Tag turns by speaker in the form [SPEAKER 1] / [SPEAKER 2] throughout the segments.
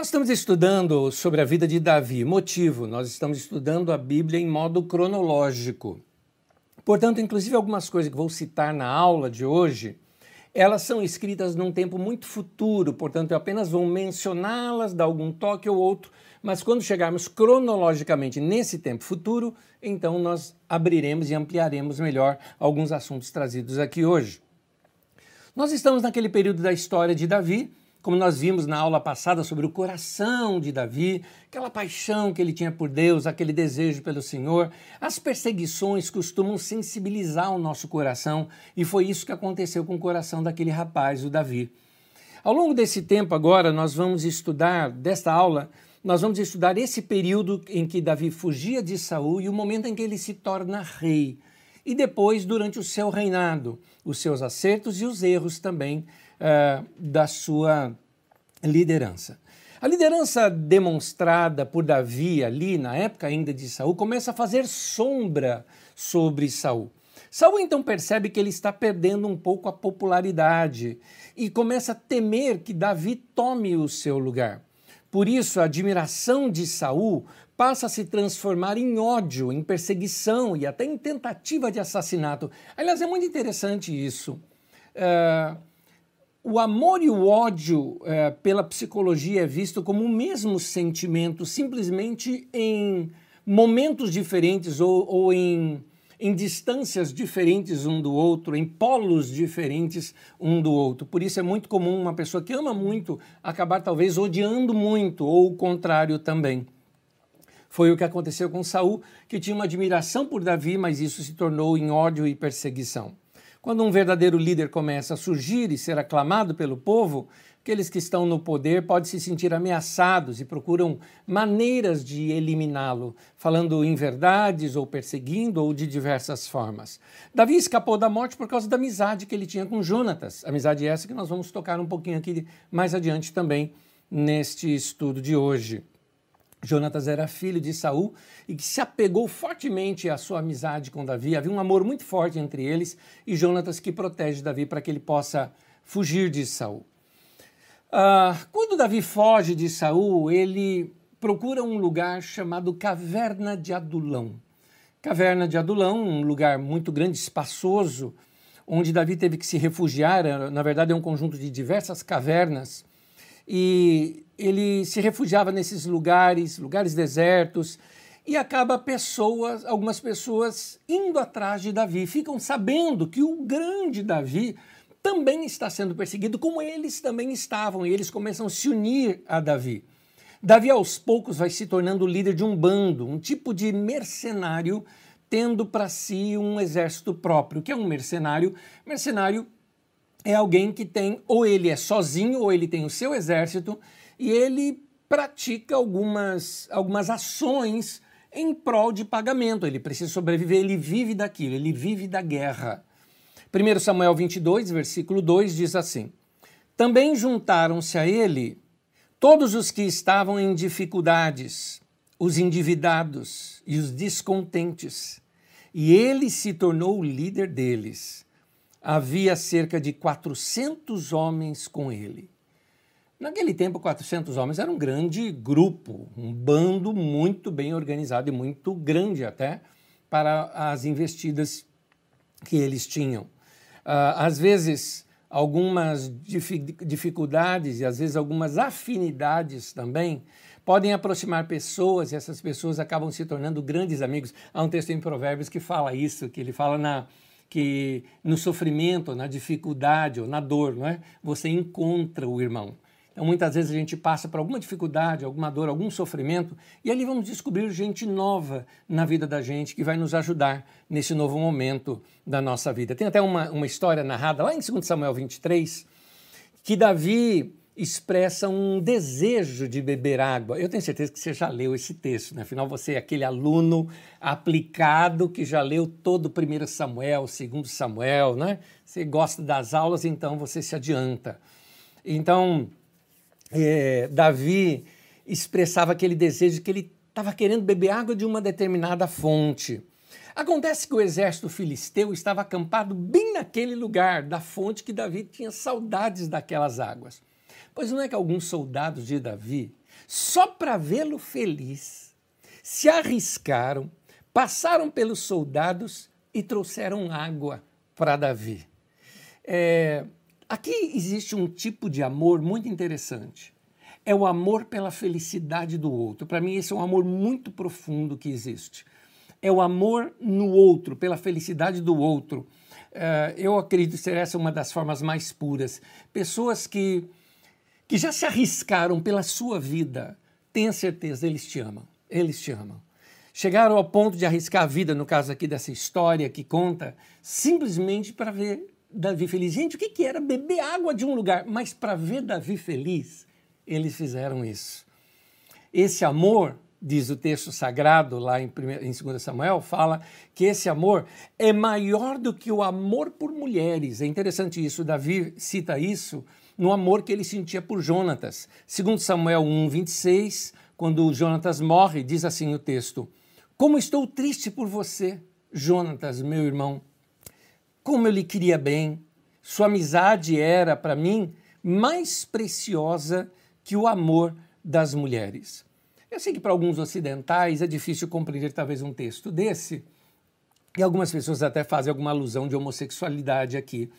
[SPEAKER 1] Nós estamos estudando sobre a vida de Davi. Motivo, nós estamos estudando a Bíblia em modo cronológico. Portanto, inclusive algumas coisas que vou citar na aula de hoje, elas são escritas num tempo muito futuro, portanto, eu apenas vou mencioná-las, dar algum toque ou outro, mas quando chegarmos cronologicamente nesse tempo futuro, então nós abriremos e ampliaremos melhor alguns assuntos trazidos aqui hoje. Nós estamos naquele período da história de Davi, como nós vimos na aula passada sobre o coração de Davi, aquela paixão que ele tinha por Deus, aquele desejo pelo Senhor, as perseguições costumam sensibilizar o nosso coração e foi isso que aconteceu com o coração daquele rapaz, o Davi. Ao longo desse tempo agora nós vamos estudar desta aula, nós vamos estudar esse período em que Davi fugia de Saul e o momento em que ele se torna rei. E depois durante o seu reinado, os seus acertos e os erros também uh, da sua liderança. A liderança demonstrada por Davi ali, na época ainda de Saul, começa a fazer sombra sobre Saul. Saul então percebe que ele está perdendo um pouco a popularidade e começa a temer que Davi tome o seu lugar. Por isso, a admiração de Saul passa a se transformar em ódio, em perseguição e até em tentativa de assassinato. Aliás, é muito interessante isso. Uh, o amor e o ódio é, pela psicologia é visto como o mesmo sentimento, simplesmente em momentos diferentes ou, ou em, em distâncias diferentes um do outro, em polos diferentes um do outro. Por isso é muito comum uma pessoa que ama muito acabar talvez odiando muito, ou o contrário também. Foi o que aconteceu com Saul, que tinha uma admiração por Davi, mas isso se tornou em ódio e perseguição. Quando um verdadeiro líder começa a surgir e ser aclamado pelo povo, aqueles que estão no poder podem se sentir ameaçados e procuram maneiras de eliminá-lo, falando inverdades ou perseguindo ou de diversas formas. Davi escapou da morte por causa da amizade que ele tinha com Jonatas, amizade essa que nós vamos tocar um pouquinho aqui mais adiante também neste estudo de hoje. Jonatas era filho de Saul e que se apegou fortemente à sua amizade com Davi. Havia um amor muito forte entre eles e Jonatas que protege Davi para que ele possa fugir de Saul. Uh, quando Davi foge de Saul, ele procura um lugar chamado Caverna de Adulão. Caverna de Adulão, um lugar muito grande, espaçoso, onde Davi teve que se refugiar. Na verdade, é um conjunto de diversas cavernas e ele se refugiava nesses lugares, lugares desertos, e acaba pessoas, algumas pessoas indo atrás de Davi, ficam sabendo que o grande Davi também está sendo perseguido, como eles também estavam, e eles começam a se unir a Davi. Davi aos poucos vai se tornando líder de um bando, um tipo de mercenário, tendo para si um exército próprio. O que é um mercenário? Mercenário é alguém que tem, ou ele é sozinho, ou ele tem o seu exército, e ele pratica algumas, algumas ações em prol de pagamento. Ele precisa sobreviver, ele vive daquilo, ele vive da guerra. 1 Samuel 22, versículo 2 diz assim: Também juntaram-se a ele todos os que estavam em dificuldades, os endividados e os descontentes, e ele se tornou o líder deles havia cerca de 400 homens com ele. Naquele tempo, 400 homens era um grande grupo, um bando muito bem organizado e muito grande até para as investidas que eles tinham. Uh, às vezes, algumas dificuldades e às vezes algumas afinidades também podem aproximar pessoas e essas pessoas acabam se tornando grandes amigos. Há um texto em Provérbios que fala isso, que ele fala na, que no sofrimento, na dificuldade ou na dor, não é? Você encontra o irmão. Então, muitas vezes a gente passa por alguma dificuldade, alguma dor, algum sofrimento, e ali vamos descobrir gente nova na vida da gente que vai nos ajudar nesse novo momento da nossa vida. Tem até uma, uma história narrada lá em 2 Samuel 23, que Davi expressa um desejo de beber água. Eu tenho certeza que você já leu esse texto, né? afinal você é aquele aluno aplicado que já leu todo o primeiro Samuel, segundo Samuel, né? Você gosta das aulas, então você se adianta. Então, é, Davi expressava aquele desejo que ele estava querendo beber água de uma determinada fonte. Acontece que o exército filisteu estava acampado bem naquele lugar da fonte que Davi tinha saudades daquelas águas. Pois não é que alguns soldados de Davi só para vê-lo feliz, se arriscaram, passaram pelos soldados e trouxeram água para Davi. É, aqui existe um tipo de amor muito interessante. É o amor pela felicidade do outro. Para mim, esse é um amor muito profundo que existe. É o amor no outro, pela felicidade do outro. É, eu acredito ser essa uma das formas mais puras. Pessoas que que já se arriscaram pela sua vida, tenha certeza, eles te amam. Eles te amam. Chegaram ao ponto de arriscar a vida, no caso aqui dessa história que conta, simplesmente para ver Davi feliz. Gente, o que, que era beber água de um lugar? Mas para ver Davi feliz, eles fizeram isso. Esse amor, diz o texto sagrado lá em, em 2 Samuel, fala que esse amor é maior do que o amor por mulheres. É interessante isso, Davi cita isso no amor que ele sentia por Jonatas. Segundo Samuel 1, 26, quando Jonatas morre, diz assim o texto: Como estou triste por você, Jonatas, meu irmão. Como eu lhe queria bem. Sua amizade era, para mim, mais preciosa que o amor das mulheres. Eu sei que para alguns ocidentais é difícil compreender talvez um texto desse, e algumas pessoas até fazem alguma alusão de homossexualidade aqui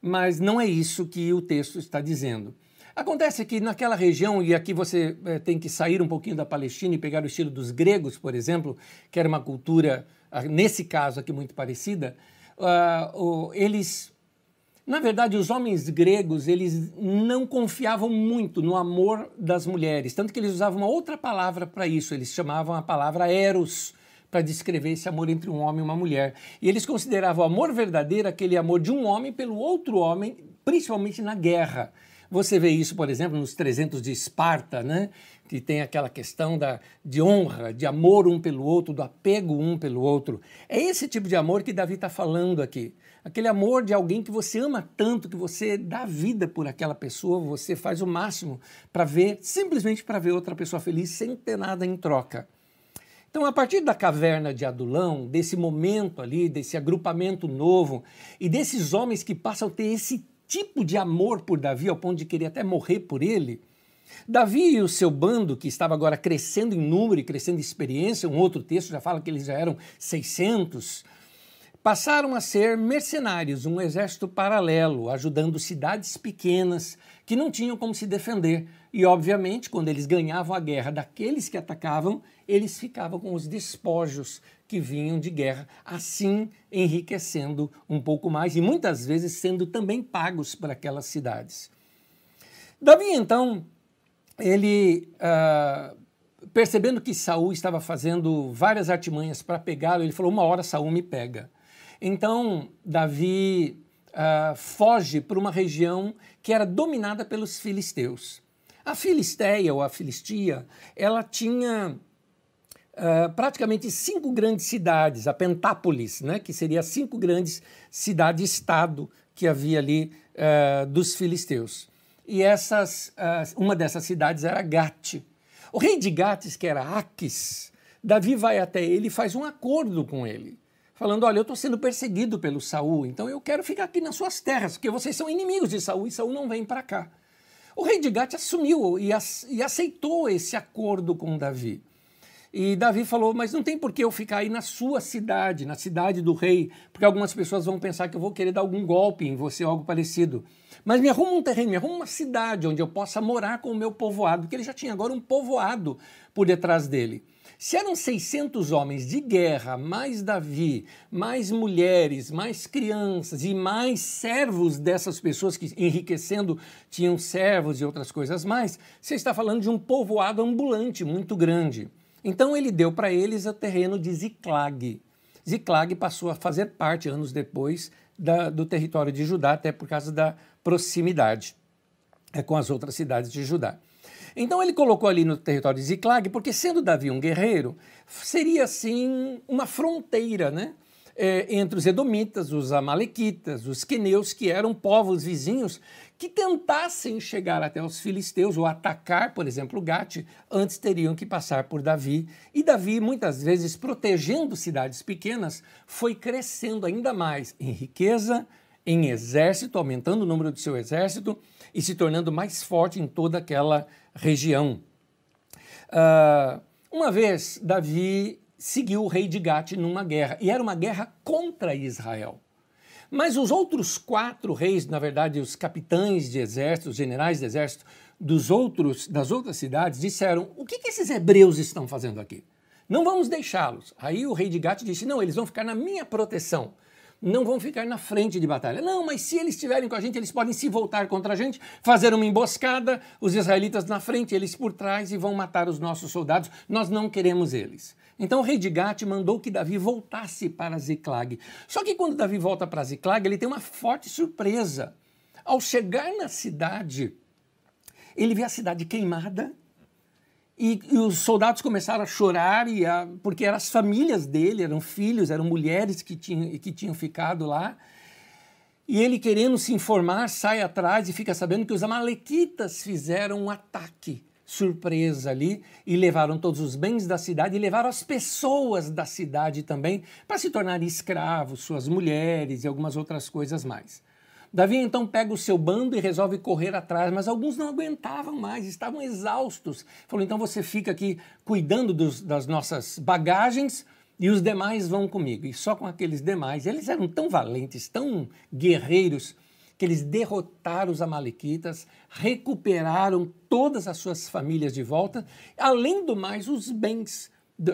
[SPEAKER 1] mas não é isso que o texto está dizendo. Acontece que naquela região, e aqui você é, tem que sair um pouquinho da Palestina e pegar o estilo dos gregos, por exemplo, que era uma cultura, ah, nesse caso aqui, muito parecida, uh, eles. Na verdade, os homens gregos, eles não confiavam muito no amor das mulheres, tanto que eles usavam uma outra palavra para isso, eles chamavam a palavra eros, para descrever esse amor entre um homem e uma mulher. E eles consideravam o amor verdadeiro aquele amor de um homem pelo outro homem, principalmente na guerra. Você vê isso, por exemplo, nos 300 de Esparta, né? que tem aquela questão da, de honra, de amor um pelo outro, do apego um pelo outro. É esse tipo de amor que Davi está falando aqui. Aquele amor de alguém que você ama tanto, que você dá vida por aquela pessoa, você faz o máximo para ver, simplesmente para ver outra pessoa feliz sem ter nada em troca. Então, a partir da caverna de Adulão, desse momento ali, desse agrupamento novo e desses homens que passam a ter esse tipo de amor por Davi ao ponto de querer até morrer por ele, Davi e o seu bando, que estava agora crescendo em número e crescendo em experiência, um outro texto já fala que eles já eram 600, passaram a ser mercenários, um exército paralelo, ajudando cidades pequenas que não tinham como se defender. E, obviamente, quando eles ganhavam a guerra daqueles que atacavam, eles ficavam com os despojos que vinham de guerra, assim enriquecendo um pouco mais e muitas vezes sendo também pagos para aquelas cidades. Davi, então, ele, uh, percebendo que Saul estava fazendo várias artimanhas para pegá-lo, ele falou: Uma hora Saul me pega. Então, Davi uh, foge para uma região que era dominada pelos filisteus. A Filisteia ou a Filistia, ela tinha uh, praticamente cinco grandes cidades, a Pentápolis, né, que seria cinco grandes cidades-estado que havia ali uh, dos filisteus. E essas, uh, uma dessas cidades era Gate. O rei de Gates, que era Aques, Davi vai até ele e faz um acordo com ele, falando: Olha, eu estou sendo perseguido pelo Saul, então eu quero ficar aqui nas suas terras, porque vocês são inimigos de Saul e Saul não vem para cá. O rei de Gate assumiu e, e aceitou esse acordo com Davi. E Davi falou: Mas não tem por que eu ficar aí na sua cidade, na cidade do rei, porque algumas pessoas vão pensar que eu vou querer dar algum golpe em você algo parecido. Mas me arruma um terreno, me arruma uma cidade onde eu possa morar com o meu povoado, porque ele já tinha agora um povoado por detrás dele. Se eram 600 homens de guerra, mais Davi, mais mulheres, mais crianças e mais servos dessas pessoas que enriquecendo tinham servos e outras coisas mais, você está falando de um povoado ambulante muito grande. Então ele deu para eles o terreno de Ziclag. Ziclag passou a fazer parte, anos depois, da, do território de Judá, até por causa da proximidade é, com as outras cidades de Judá. Então ele colocou ali no território de Ziclag, porque sendo Davi um guerreiro, seria assim uma fronteira, né? É, entre os Edomitas, os Amalequitas, os Queneus, que eram povos vizinhos que tentassem chegar até os filisteus ou atacar, por exemplo, Gate, antes teriam que passar por Davi. E Davi, muitas vezes protegendo cidades pequenas, foi crescendo ainda mais em riqueza, em exército, aumentando o número de seu exército e se tornando mais forte em toda aquela região. Uh, uma vez, Davi seguiu o rei de Gate numa guerra, e era uma guerra contra Israel. Mas os outros quatro reis, na verdade, os capitães de exército, os generais de exército dos outros, das outras cidades, disseram: o que, que esses hebreus estão fazendo aqui? Não vamos deixá-los. Aí o rei de Gate disse: não, eles vão ficar na minha proteção não vão ficar na frente de batalha. Não, mas se eles estiverem com a gente, eles podem se voltar contra a gente, fazer uma emboscada, os israelitas na frente, eles por trás e vão matar os nossos soldados. Nós não queremos eles. Então o rei de Gate mandou que Davi voltasse para Ziclag. Só que quando Davi volta para Ziclag, ele tem uma forte surpresa. Ao chegar na cidade, ele vê a cidade queimada e, e, os soldados começaram a chorar, e a, porque eram as famílias dele, eram filhos, eram mulheres que tinham, que tinham ficado lá. E ele, querendo se informar, sai atrás e fica sabendo que os Amalequitas fizeram um ataque surpresa ali e levaram todos os bens da cidade e levaram as pessoas da cidade também para se tornarem escravos, suas mulheres e algumas outras coisas mais. Davi então pega o seu bando e resolve correr atrás, mas alguns não aguentavam mais, estavam exaustos. Falou: então você fica aqui cuidando dos, das nossas bagagens e os demais vão comigo. E só com aqueles demais, eles eram tão valentes, tão guerreiros, que eles derrotaram os Amalequitas, recuperaram todas as suas famílias de volta, além do mais, os bens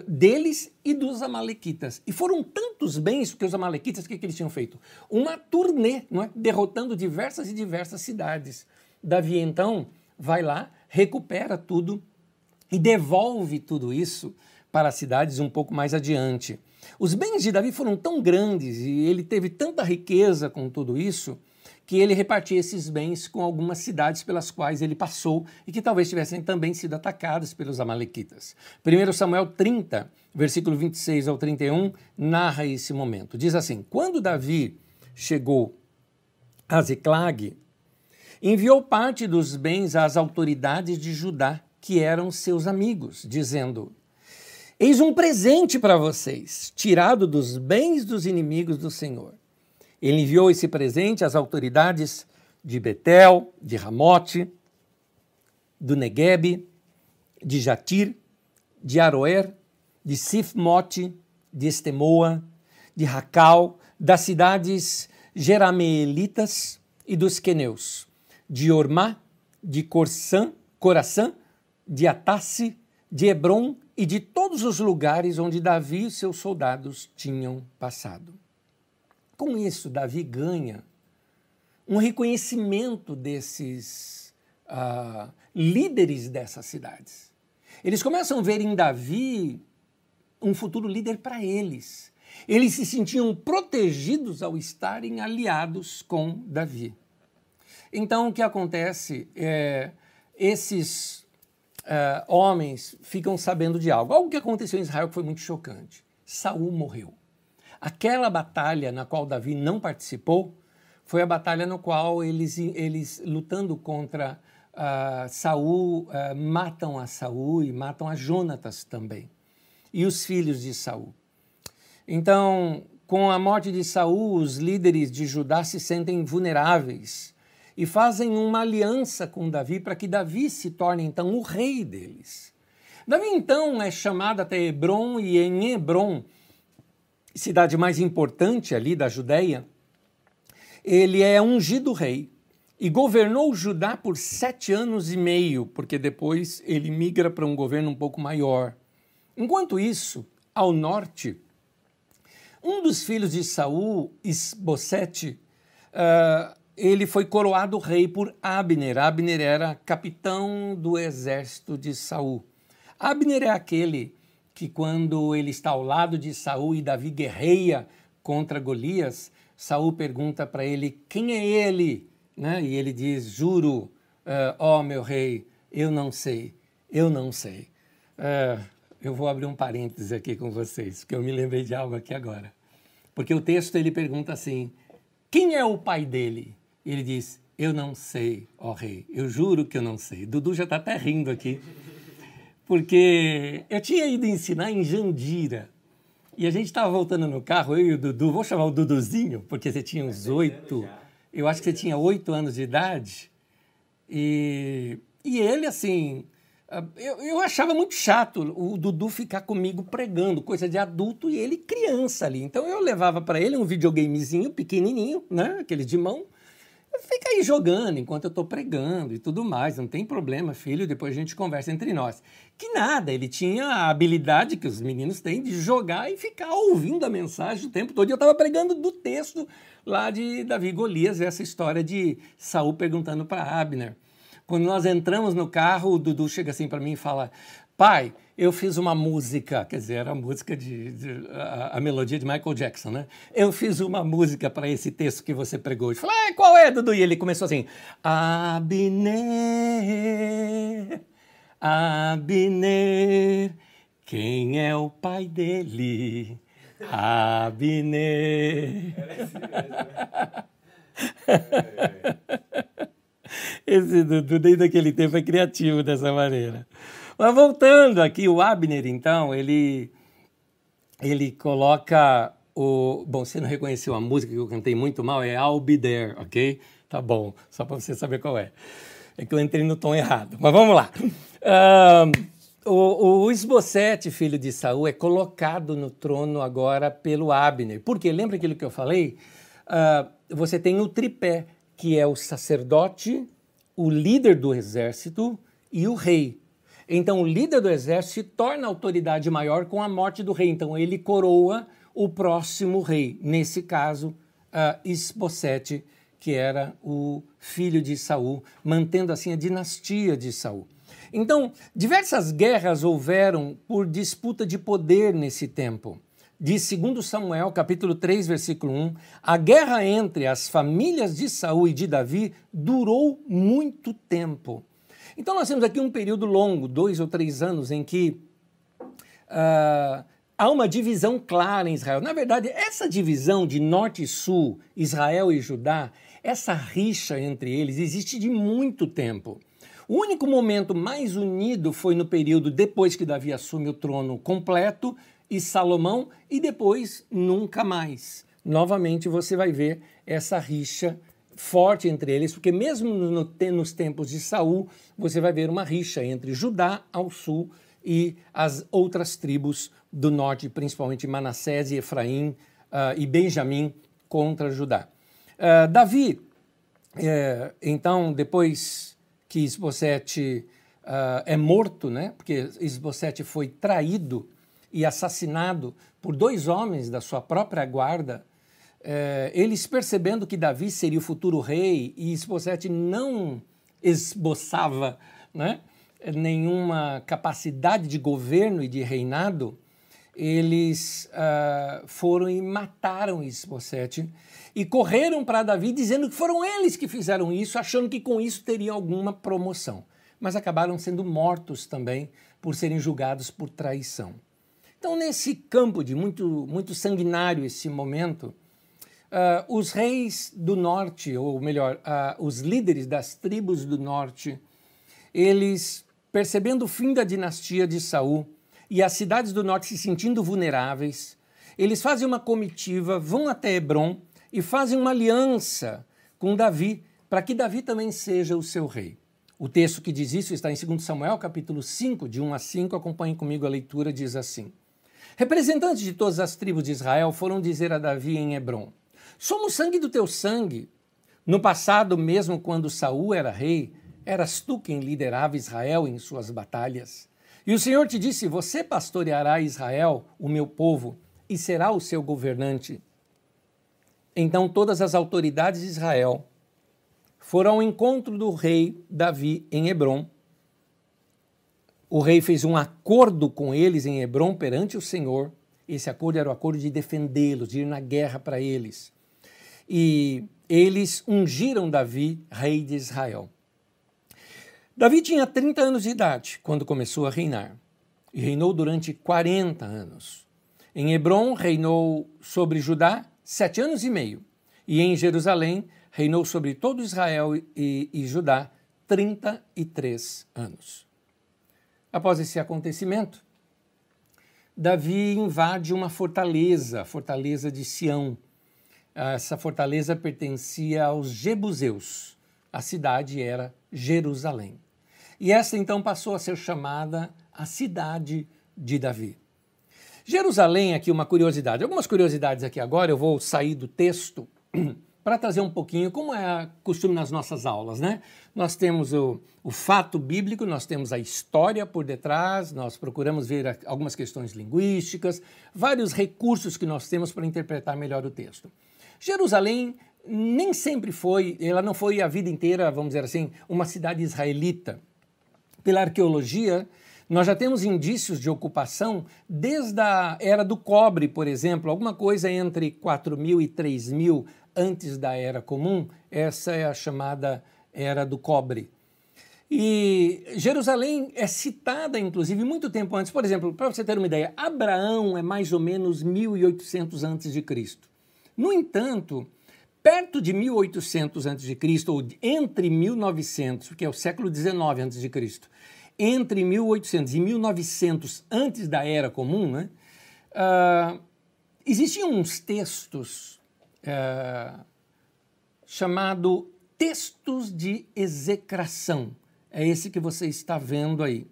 [SPEAKER 1] deles e dos amalequitas. E foram tantos bens que os amalequitas, o que, que eles tinham feito? Uma turnê, não é? derrotando diversas e diversas cidades. Davi, então, vai lá, recupera tudo e devolve tudo isso para as cidades um pouco mais adiante. Os bens de Davi foram tão grandes e ele teve tanta riqueza com tudo isso que ele repartia esses bens com algumas cidades pelas quais ele passou e que talvez tivessem também sido atacadas pelos amalequitas. 1 Samuel 30, versículo 26 ao 31, narra esse momento. Diz assim: Quando Davi chegou a Ziclag, enviou parte dos bens às autoridades de Judá, que eram seus amigos, dizendo: Eis um presente para vocês, tirado dos bens dos inimigos do Senhor. Ele enviou esse presente às autoridades de Betel, de Ramote, do Negueb, de Jatir, de Aroer, de Sifmote, de Estemoa, de Racal, das cidades Jerameelitas e dos Queneus, de Ormá, de Corsã, Coração, de Atasse, de Hebron e de todos os lugares onde Davi e seus soldados tinham passado. Com isso, Davi ganha um reconhecimento desses uh, líderes dessas cidades. Eles começam a ver em Davi um futuro líder para eles. Eles se sentiam protegidos ao estarem aliados com Davi. Então, o que acontece é esses uh, homens ficam sabendo de algo. Algo que aconteceu em Israel que foi muito chocante. Saul morreu. Aquela batalha na qual Davi não participou foi a batalha no qual eles, eles lutando contra uh, Saul, uh, matam a Saul e matam a Jonatas também, e os filhos de Saul. Então, com a morte de Saul, os líderes de Judá se sentem vulneráveis e fazem uma aliança com Davi para que Davi se torne então o rei deles. Davi então é chamado até Hebron e em Hebron cidade mais importante ali da Judéia, ele é ungido rei e governou Judá por sete anos e meio, porque depois ele migra para um governo um pouco maior. Enquanto isso, ao norte, um dos filhos de Saul, Isbosete, uh, ele foi coroado rei por Abner. Abner era capitão do exército de Saul. Abner é aquele que quando ele está ao lado de Saul e Davi guerreia contra Golias, Saul pergunta para ele quem é ele, né? E ele diz: Juro, uh, ó meu rei, eu não sei, eu não sei. Uh, eu vou abrir um parênteses aqui com vocês, porque eu me lembrei de algo aqui agora. Porque o texto ele pergunta assim: quem é o pai dele? E ele diz: eu não sei, ó rei, eu juro que eu não sei. Dudu já está até rindo aqui porque eu tinha ido ensinar em Jandira. E a gente estava voltando no carro, eu e o Dudu, vou chamar o Duduzinho, porque você tinha uns oito, eu acho que você tinha oito anos de idade. E, e ele, assim, ah, eu, eu achava muito chato o Dudu ficar comigo pregando, coisa de adulto e ele criança ali. Então eu levava para ele um videogamezinho pequenininho, né? Aquele de mão. Fica aí jogando enquanto eu estou pregando e tudo mais, não tem problema, filho, depois a gente conversa entre nós. Que nada, ele tinha a habilidade que os meninos têm de jogar e ficar ouvindo a mensagem o tempo todo. E eu estava pregando do texto lá de Davi Golias, essa história de Saul perguntando para Abner. Quando nós entramos no carro, o Dudu chega assim para mim e fala: Pai, eu fiz uma música, quer dizer, era a música de, de a, a, melodia de Michael Jackson, né? Eu fiz uma música para esse texto que você pregou. Eu falei, ah, qual é, Dudu? E ele começou assim: Abner, Abner, quem é o pai dele? Abner. Era esse mesmo. Esse Dudu, desde aquele tempo, é criativo dessa maneira. Mas voltando aqui, o Abner, então, ele, ele coloca o. Bom, você não reconheceu a música que eu cantei muito mal, é I'll Be There, ok? Tá bom, só para você saber qual é. É que eu entrei no tom errado. Mas vamos lá. Um, o, o Esbocete, filho de Saul, é colocado no trono agora pelo Abner. Porque lembra aquilo que eu falei? Uh, você tem o tripé que é o sacerdote, o líder do exército e o rei. Então, o líder do exército se torna autoridade maior com a morte do rei. Então, ele coroa o próximo rei. Nesse caso, uh, Isbosete, que era o filho de Saul, mantendo assim a dinastia de Saul. Então, diversas guerras houveram por disputa de poder nesse tempo de 2 Samuel, capítulo 3, versículo 1, a guerra entre as famílias de Saul e de Davi durou muito tempo. Então nós temos aqui um período longo, dois ou três anos, em que uh, há uma divisão clara em Israel. Na verdade, essa divisão de norte e sul, Israel e Judá, essa rixa entre eles existe de muito tempo. O único momento mais unido foi no período depois que Davi assume o trono completo, e Salomão, e depois nunca mais. Novamente você vai ver essa rixa forte entre eles, porque mesmo no, nos tempos de Saul, você vai ver uma rixa entre Judá ao sul e as outras tribos do norte, principalmente Manassés e Efraim uh, e Benjamim contra Judá. Uh, Davi, uh, então, depois que Isbosete ah, é morto, né, porque Isbosete foi traído e assassinado por dois homens da sua própria guarda, é, eles percebendo que Davi seria o futuro rei e Esbocete não esboçava né, nenhuma capacidade de governo e de reinado, eles uh, foram e mataram Esbocete e correram para Davi dizendo que foram eles que fizeram isso, achando que com isso teriam alguma promoção. Mas acabaram sendo mortos também por serem julgados por traição. Então, nesse campo de muito, muito sanguinário esse momento, uh, os reis do norte, ou melhor, uh, os líderes das tribos do norte, eles, percebendo o fim da dinastia de Saul e as cidades do norte se sentindo vulneráveis, eles fazem uma comitiva, vão até Hebron e fazem uma aliança com Davi, para que Davi também seja o seu rei. O texto que diz isso está em 2 Samuel, capítulo 5, de 1 a 5. Acompanhe comigo a leitura, diz assim. Representantes de todas as tribos de Israel foram dizer a Davi em Hebron: Somos sangue do teu sangue. No passado, mesmo quando Saul era rei, eras tu quem liderava Israel em suas batalhas. E o Senhor te disse: Você pastoreará Israel, o meu povo, e será o seu governante. Então todas as autoridades de Israel foram ao encontro do rei Davi em Hebron o rei fez um acordo com eles em Hebron perante o Senhor. Esse acordo era o acordo de defendê-los, de ir na guerra para eles. E eles ungiram Davi, rei de Israel. Davi tinha 30 anos de idade quando começou a reinar e reinou durante 40 anos. Em Hebron reinou sobre Judá sete anos e meio e em Jerusalém reinou sobre todo Israel e, e Judá 33 anos. Após esse acontecimento, Davi invade uma fortaleza, a fortaleza de Sião. Essa fortaleza pertencia aos Jebuseus. A cidade era Jerusalém. e essa então passou a ser chamada a cidade de Davi. Jerusalém, aqui uma curiosidade. Algumas curiosidades aqui agora, eu vou sair do texto para trazer um pouquinho, como é costume nas nossas aulas, né? Nós temos o, o, fato bíblico, nós temos a história por detrás, nós procuramos ver algumas questões linguísticas, vários recursos que nós temos para interpretar melhor o texto. Jerusalém nem sempre foi, ela não foi a vida inteira, vamos dizer assim, uma cidade israelita. Pela arqueologia, nós já temos indícios de ocupação desde a era do cobre, por exemplo, alguma coisa entre 4.000 e 3.000 antes da Era Comum, essa é a chamada Era do Cobre. E Jerusalém é citada, inclusive, muito tempo antes. Por exemplo, para você ter uma ideia, Abraão é mais ou menos 1800 antes de Cristo. No entanto, perto de 1800 a.C., ou entre 1900, que é o século XIX a.C., entre 1800 e 1900, antes da Era Comum, né, uh, existiam uns textos uh, chamado textos de execração. É esse que você está vendo aí.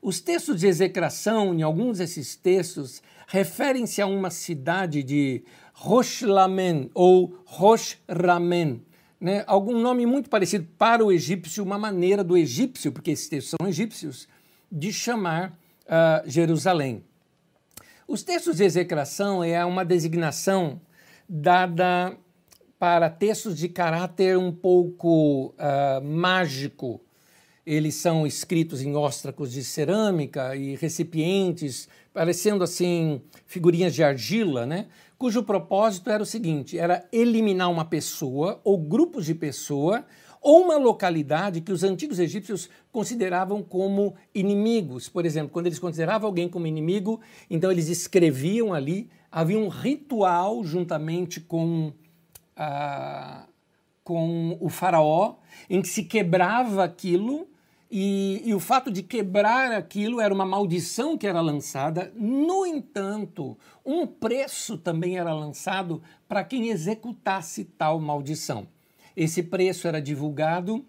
[SPEAKER 1] Os textos de execração, em alguns desses textos, referem-se a uma cidade de Roshlamen ou Roshramen, né? algum nome muito parecido para o egípcio, uma maneira do egípcio, porque esses textos são egípcios, de chamar uh, Jerusalém. Os textos de execração é uma designação dada para textos de caráter um pouco uh, mágico. Eles são escritos em óstracos de cerâmica e recipientes, parecendo assim figurinhas de argila, né? Cujo propósito era o seguinte: era eliminar uma pessoa ou grupos de pessoa ou uma localidade que os antigos egípcios consideravam como inimigos. Por exemplo, quando eles consideravam alguém como inimigo, então eles escreviam ali, havia um ritual juntamente com, ah, com o faraó, em que se quebrava aquilo e, e, o fato de quebrar aquilo era uma maldição que era lançada. No entanto, um preço também era lançado para quem executasse tal maldição. Esse preço era divulgado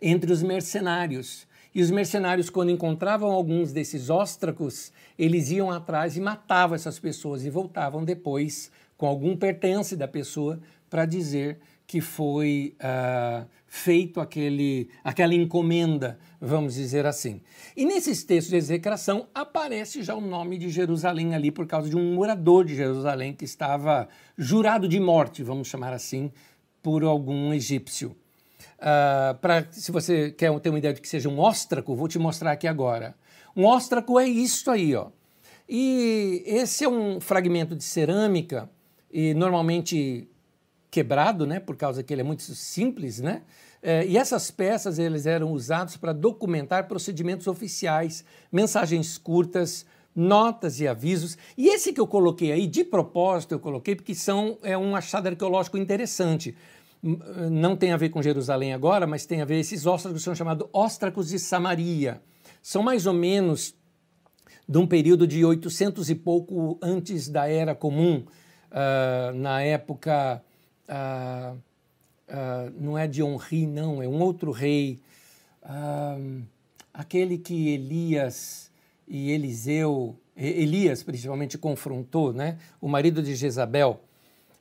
[SPEAKER 1] entre os mercenários. E os mercenários, quando encontravam alguns desses óstracos, eles iam atrás e matavam essas pessoas e voltavam depois com algum pertence da pessoa para dizer que foi uh, feito aquele, aquela encomenda, vamos dizer assim. E nesses textos de execração aparece já o nome de Jerusalém ali por causa de um morador de Jerusalém que estava jurado de morte, vamos chamar assim, por algum egípcio. Uh, pra, se você quer ter uma ideia de que seja um óstraco, vou te mostrar aqui agora. Um óstraco é isso aí, ó. E esse é um fragmento de cerâmica e normalmente quebrado, né, por causa que ele é muito simples, né? É, e essas peças eles eram usados para documentar procedimentos oficiais, mensagens curtas, notas e avisos. E esse que eu coloquei aí, de propósito, eu coloquei porque são é um achado arqueológico interessante. Não tem a ver com Jerusalém agora, mas tem a ver esses óstracos são chamados óstracos de Samaria. São mais ou menos de um período de 800 e pouco antes da Era Comum, uh, na época ah, ah, não é de Onri, não, é um outro rei, ah, aquele que Elias e Eliseu, Elias principalmente confrontou, né? o marido de Jezabel.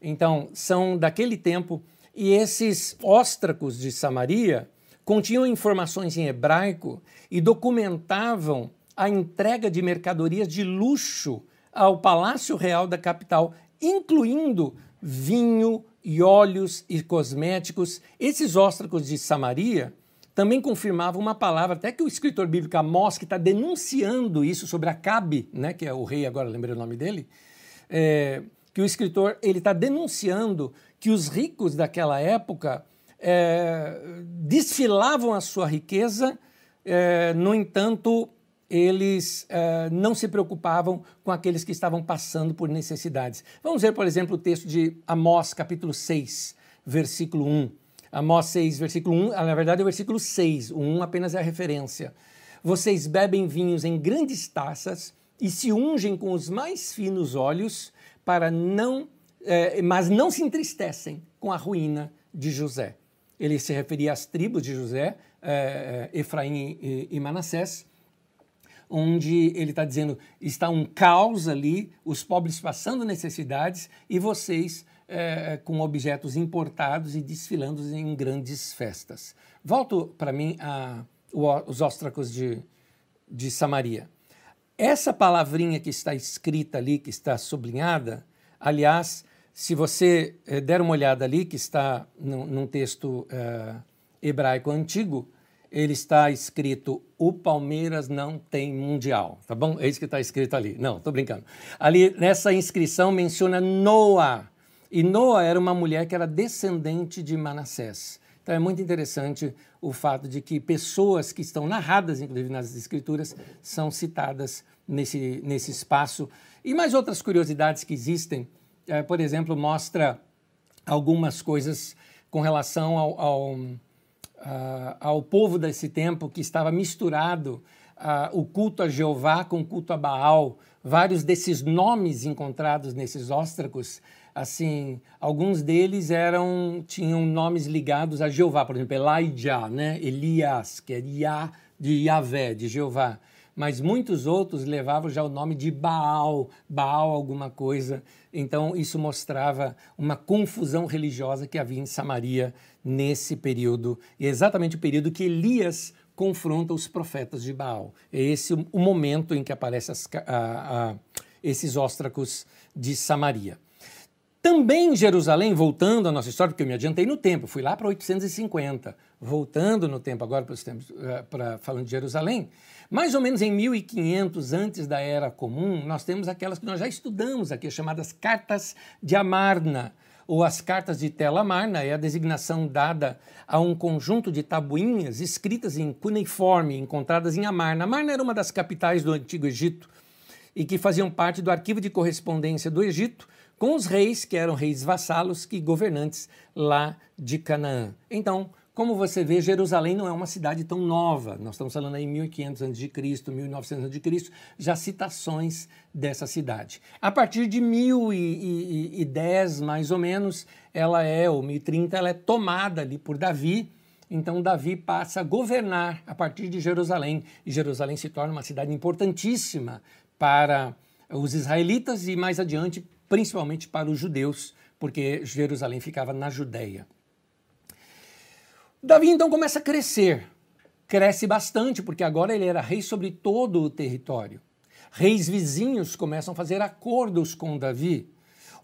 [SPEAKER 1] Então, são daquele tempo, e esses óstracos de Samaria continham informações em hebraico e documentavam a entrega de mercadorias de luxo ao palácio real da capital, incluindo vinho, e óleos e cosméticos. Esses óstracos de Samaria também confirmavam uma palavra, até que o escritor bíblico Amós, que está denunciando isso sobre Acabe, né, que é o rei agora, lembrei o nome dele, é, que o escritor ele está denunciando que os ricos daquela época é, desfilavam a sua riqueza, é, no entanto, eles uh, não se preocupavam com aqueles que estavam passando por necessidades. Vamos ver, por exemplo, o texto de Amós, capítulo 6, versículo 1. Amós 6, versículo 1, ah, na verdade é o versículo 6, o 1 apenas é a referência. Vocês bebem vinhos em grandes taças e se ungem com os mais finos óleos, para não, eh, mas não se entristecem com a ruína de José. Ele se referia às tribos de José, é, Efraim e, e Manassés, onde ele está dizendo está um caos ali, os pobres passando necessidades e vocês é, com objetos importados e desfilando em grandes festas. Volto para mim a, os óstracos de, de Samaria. Essa palavrinha que está escrita ali, que está sublinhada, aliás, se você é, der uma olhada ali, que está num, num texto hebraico antigo, ele está escrito: o Palmeiras não tem mundial, tá bom? É isso que está escrito ali. Não, estou brincando. Ali nessa inscrição menciona Noa. E Noa era uma mulher que era descendente de Manassés. Então é muito interessante o fato de que pessoas que estão narradas, inclusive nas escrituras, são citadas nesse, nesse espaço. E mais outras curiosidades que existem, é, por exemplo, mostra algumas coisas com relação ao, ao uh, ao povo desse tempo que estava misturado uh, o culto a Jeová com o culto a Baal. Vários desses nomes encontrados nesses óstracos, assim, alguns deles eram tinham nomes ligados a Jeová, por exemplo, Elijah, né? Elias, que é Yah, de Yahvé, de Jeová mas muitos outros levavam já o nome de Baal, Baal alguma coisa. Então isso mostrava uma confusão religiosa que havia em Samaria nesse período, e é exatamente o período que Elias confronta os profetas de Baal. É esse o momento em que aparecem esses óstracos de Samaria. Também em Jerusalém, voltando à nossa história, porque eu me adiantei no tempo, fui lá para 850, voltando no tempo agora para os tempos, eh, para falando de Jerusalém, mais ou menos em 1500 antes da Era Comum, nós temos aquelas que nós já estudamos aqui, chamadas Cartas de Amarna, ou as Cartas de Tel Amarna, é a designação dada a um conjunto de tabuinhas escritas em cuneiforme, encontradas em Amarna. Amarna era uma das capitais do Antigo Egito e que faziam parte do arquivo de correspondência do Egito com os reis, que eram reis vassalos e governantes lá de Canaã. Então, como você vê, Jerusalém não é uma cidade tão nova. Nós estamos falando aí 1500 a.C., 1900 a.C., já citações dessa cidade. A partir de 1010, mais ou menos, ela é, ou 1030, ela é tomada ali por Davi. Então Davi passa a governar a partir de Jerusalém, e Jerusalém se torna uma cidade importantíssima para os israelitas e mais adiante, principalmente para os judeus, porque Jerusalém ficava na Judéia. Davi então começa a crescer. Cresce bastante, porque agora ele era rei sobre todo o território. Reis vizinhos começam a fazer acordos com Davi.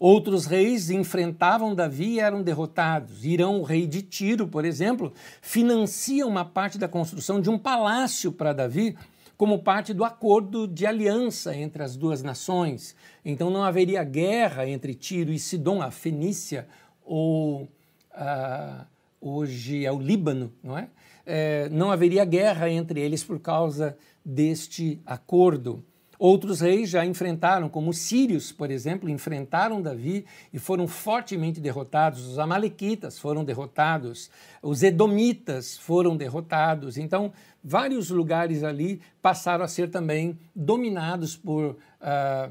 [SPEAKER 1] Outros reis enfrentavam Davi e eram derrotados. Irão, o rei de Tiro, por exemplo, financia uma parte da construção de um palácio para Davi, como parte do acordo de aliança entre as duas nações. Então não haveria guerra entre Tiro e Sidom, a Fenícia ou a hoje é o Líbano, não é? é? Não haveria guerra entre eles por causa deste acordo. Outros reis já enfrentaram, como os sírios, por exemplo, enfrentaram Davi e foram fortemente derrotados. Os amalequitas foram derrotados, os edomitas foram derrotados. Então, vários lugares ali passaram a ser também dominados por, uh,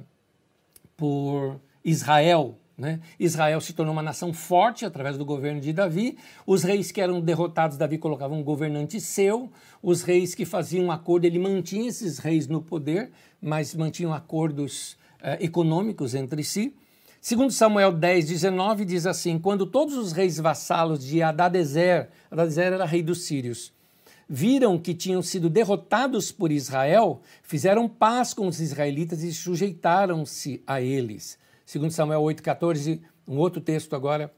[SPEAKER 1] por Israel, né? Israel se tornou uma nação forte através do governo de Davi. Os reis que eram derrotados, Davi colocava um governante seu. Os reis que faziam um acordo, ele mantinha esses reis no poder, mas mantinham acordos eh, econômicos entre si. Segundo Samuel 10, 19, diz assim, quando todos os reis vassalos de Adadezer, Adadezer era rei dos sírios, viram que tinham sido derrotados por Israel, fizeram paz com os israelitas e sujeitaram-se a eles. Segundo Samuel 8,14, um outro texto agora,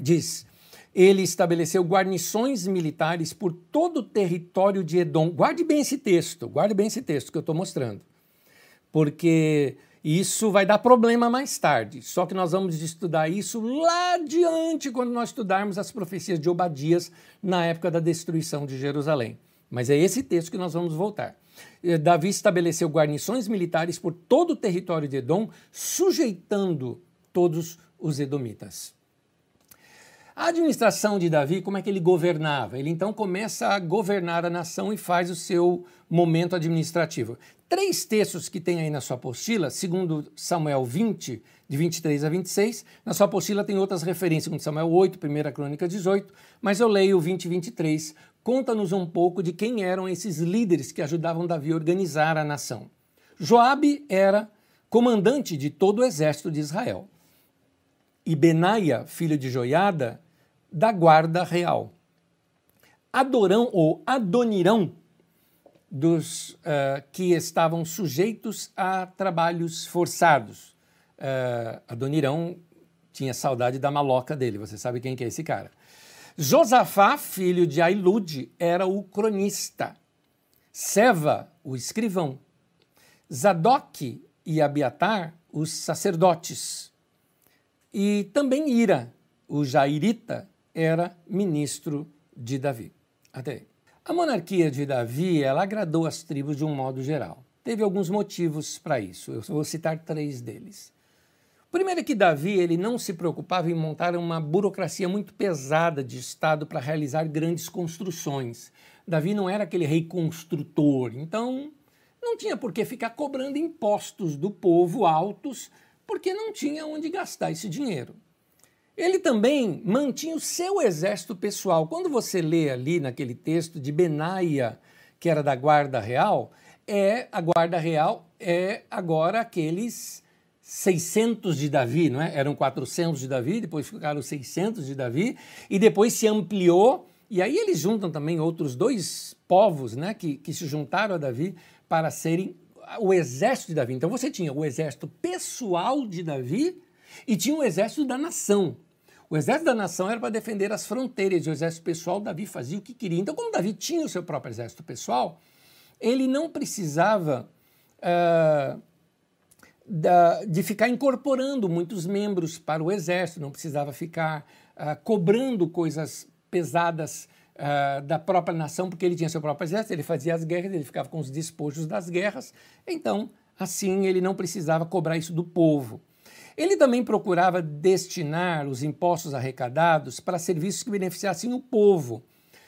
[SPEAKER 1] diz: ele estabeleceu guarnições militares por todo o território de Edom. Guarde bem esse texto, guarde bem esse texto que eu estou mostrando, porque isso vai dar problema mais tarde. Só que nós vamos estudar isso lá adiante, quando nós estudarmos as profecias de Obadias na época da destruição de Jerusalém. Mas é esse texto que nós vamos voltar. Eh, Davi estabeleceu guarnições militares por todo o território de Edom, sujeitando todos os edomitas. A administração de Davi, como é que ele governava? Ele então começa a governar a nação e faz o seu momento administrativo. Três textos que tem aí na sua apostila, segundo Samuel 20, de 23 a 26. Na sua apostila tem outras referências, segundo Samuel 8, 1 Crônica 18, mas eu leio o 20 e 23 conta-nos um pouco de quem eram esses líderes que ajudavam Davi a organizar a nação. Joabe era comandante de todo o exército de Israel. E Benaia, filho de Joiada, da guarda real. Adorão ou Adonirão, dos uh, que estavam sujeitos a trabalhos forçados. Uh, Adonirão tinha saudade da maloca dele, você sabe quem que é esse cara. Josafá, filho de Ailude, era o cronista. Seva, o escrivão. Zadok e Abiatar, os sacerdotes. E também Ira, o jairita, era ministro de Davi. Até aí. A monarquia de Davi, ela agradou as tribos de um modo geral. Teve alguns motivos para isso. Eu vou citar três deles. Primeiro é que Davi ele não se preocupava em montar uma burocracia muito pesada de Estado para realizar grandes construções. Davi não era aquele rei construtor, então não tinha por que ficar cobrando impostos do povo altos, porque não tinha onde gastar esse dinheiro. Ele também mantinha o seu exército pessoal. Quando você lê ali naquele texto de Benaia, que era da guarda real, é a guarda real é agora aqueles 600 de Davi, não é? Eram 400 de Davi, depois ficaram 600 de Davi, e depois se ampliou, e aí eles juntam também outros dois povos, né, que, que se juntaram a Davi para serem o exército de Davi. Então você tinha o exército pessoal de Davi e tinha o exército da nação. O exército da nação era para defender as fronteiras, e o exército pessoal, Davi fazia o que queria. Então, como Davi tinha o seu próprio exército pessoal, ele não precisava. Uh, da, de ficar incorporando muitos membros para o exército, não precisava ficar uh, cobrando coisas pesadas uh, da própria nação, porque ele tinha seu próprio exército, ele fazia as guerras, ele ficava com os despojos das guerras, então, assim, ele não precisava cobrar isso do povo. Ele também procurava destinar os impostos arrecadados para serviços que beneficiassem o povo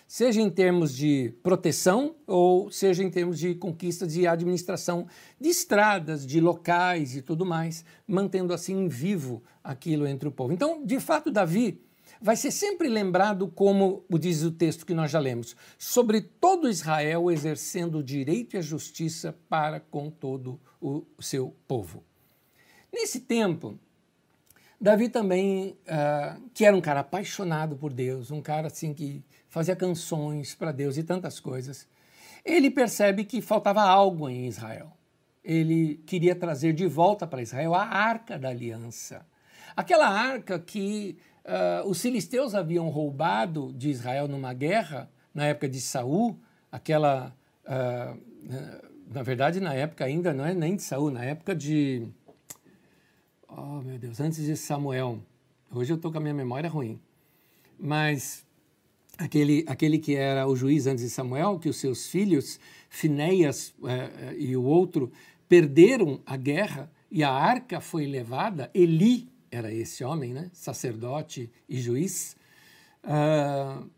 [SPEAKER 1] seja em termos de proteção ou seja em termos de conquista de administração de estradas, de locais e tudo mais, mantendo assim vivo aquilo entre o povo. Então, de fato, Davi vai ser sempre lembrado como diz o texto que nós já lemos, sobre todo Israel exercendo o direito e a justiça para com todo o seu povo. Nesse tempo, Davi também, uh, que era um cara apaixonado por Deus, um cara assim que fazia canções para Deus e tantas coisas, ele percebe que faltava algo em Israel. Ele queria trazer de volta para Israel a arca da aliança. Aquela arca que uh, os filisteus haviam roubado de Israel numa guerra, na época de Saul, aquela. Uh, na verdade, na época ainda não é nem de Saul, na época de. Oh, meu Deus, antes de Samuel. Hoje eu estou com a minha memória ruim. Mas aquele, aquele que era o juiz antes de Samuel, que os seus filhos, Finéias é, e o outro, perderam a guerra e a arca foi levada, Eli era esse homem, né? sacerdote e juiz, uh,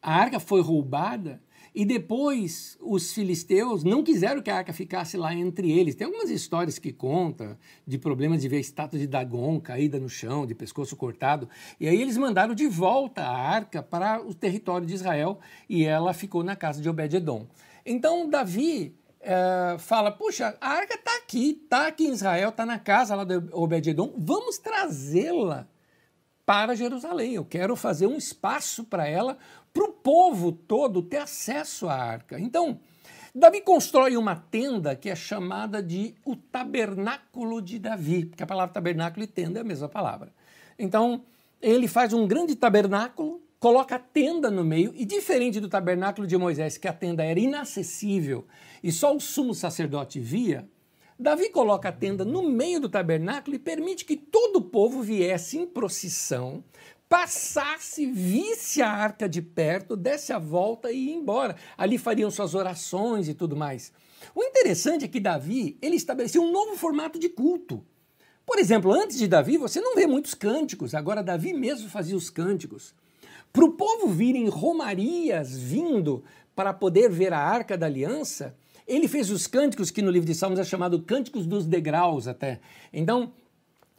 [SPEAKER 1] a arca foi roubada e depois os filisteus não quiseram que a arca ficasse lá entre eles. Tem algumas histórias que contam de problemas de ver a estátua de Dagon caída no chão, de pescoço cortado. E aí eles mandaram de volta a arca para o território de Israel e ela ficou na casa de Obed-Edom. Então Davi é, fala: Puxa, a arca está aqui, está aqui em Israel, está na casa lá de Obed-Edom, vamos trazê-la para Jerusalém. Eu quero fazer um espaço para ela, para o povo todo ter acesso à arca. Então, Davi constrói uma tenda que é chamada de o tabernáculo de Davi, porque a palavra tabernáculo e tenda é a mesma palavra. Então, ele faz um grande tabernáculo, coloca a tenda no meio, e diferente do tabernáculo de Moisés, que a tenda era inacessível e só o sumo sacerdote via, Davi coloca a tenda no meio do tabernáculo e permite que todo o povo viesse em procissão, passasse, visse a arca de perto, desse a volta e ia embora. Ali fariam suas orações e tudo mais. O interessante é que Davi ele estabeleceu um novo formato de culto. Por exemplo, antes de Davi, você não vê muitos cânticos, agora Davi mesmo fazia os cânticos. Para o povo virem romarias vindo para poder ver a arca da aliança, ele fez os cânticos que no livro de Salmos é chamado Cânticos dos Degraus até. Então,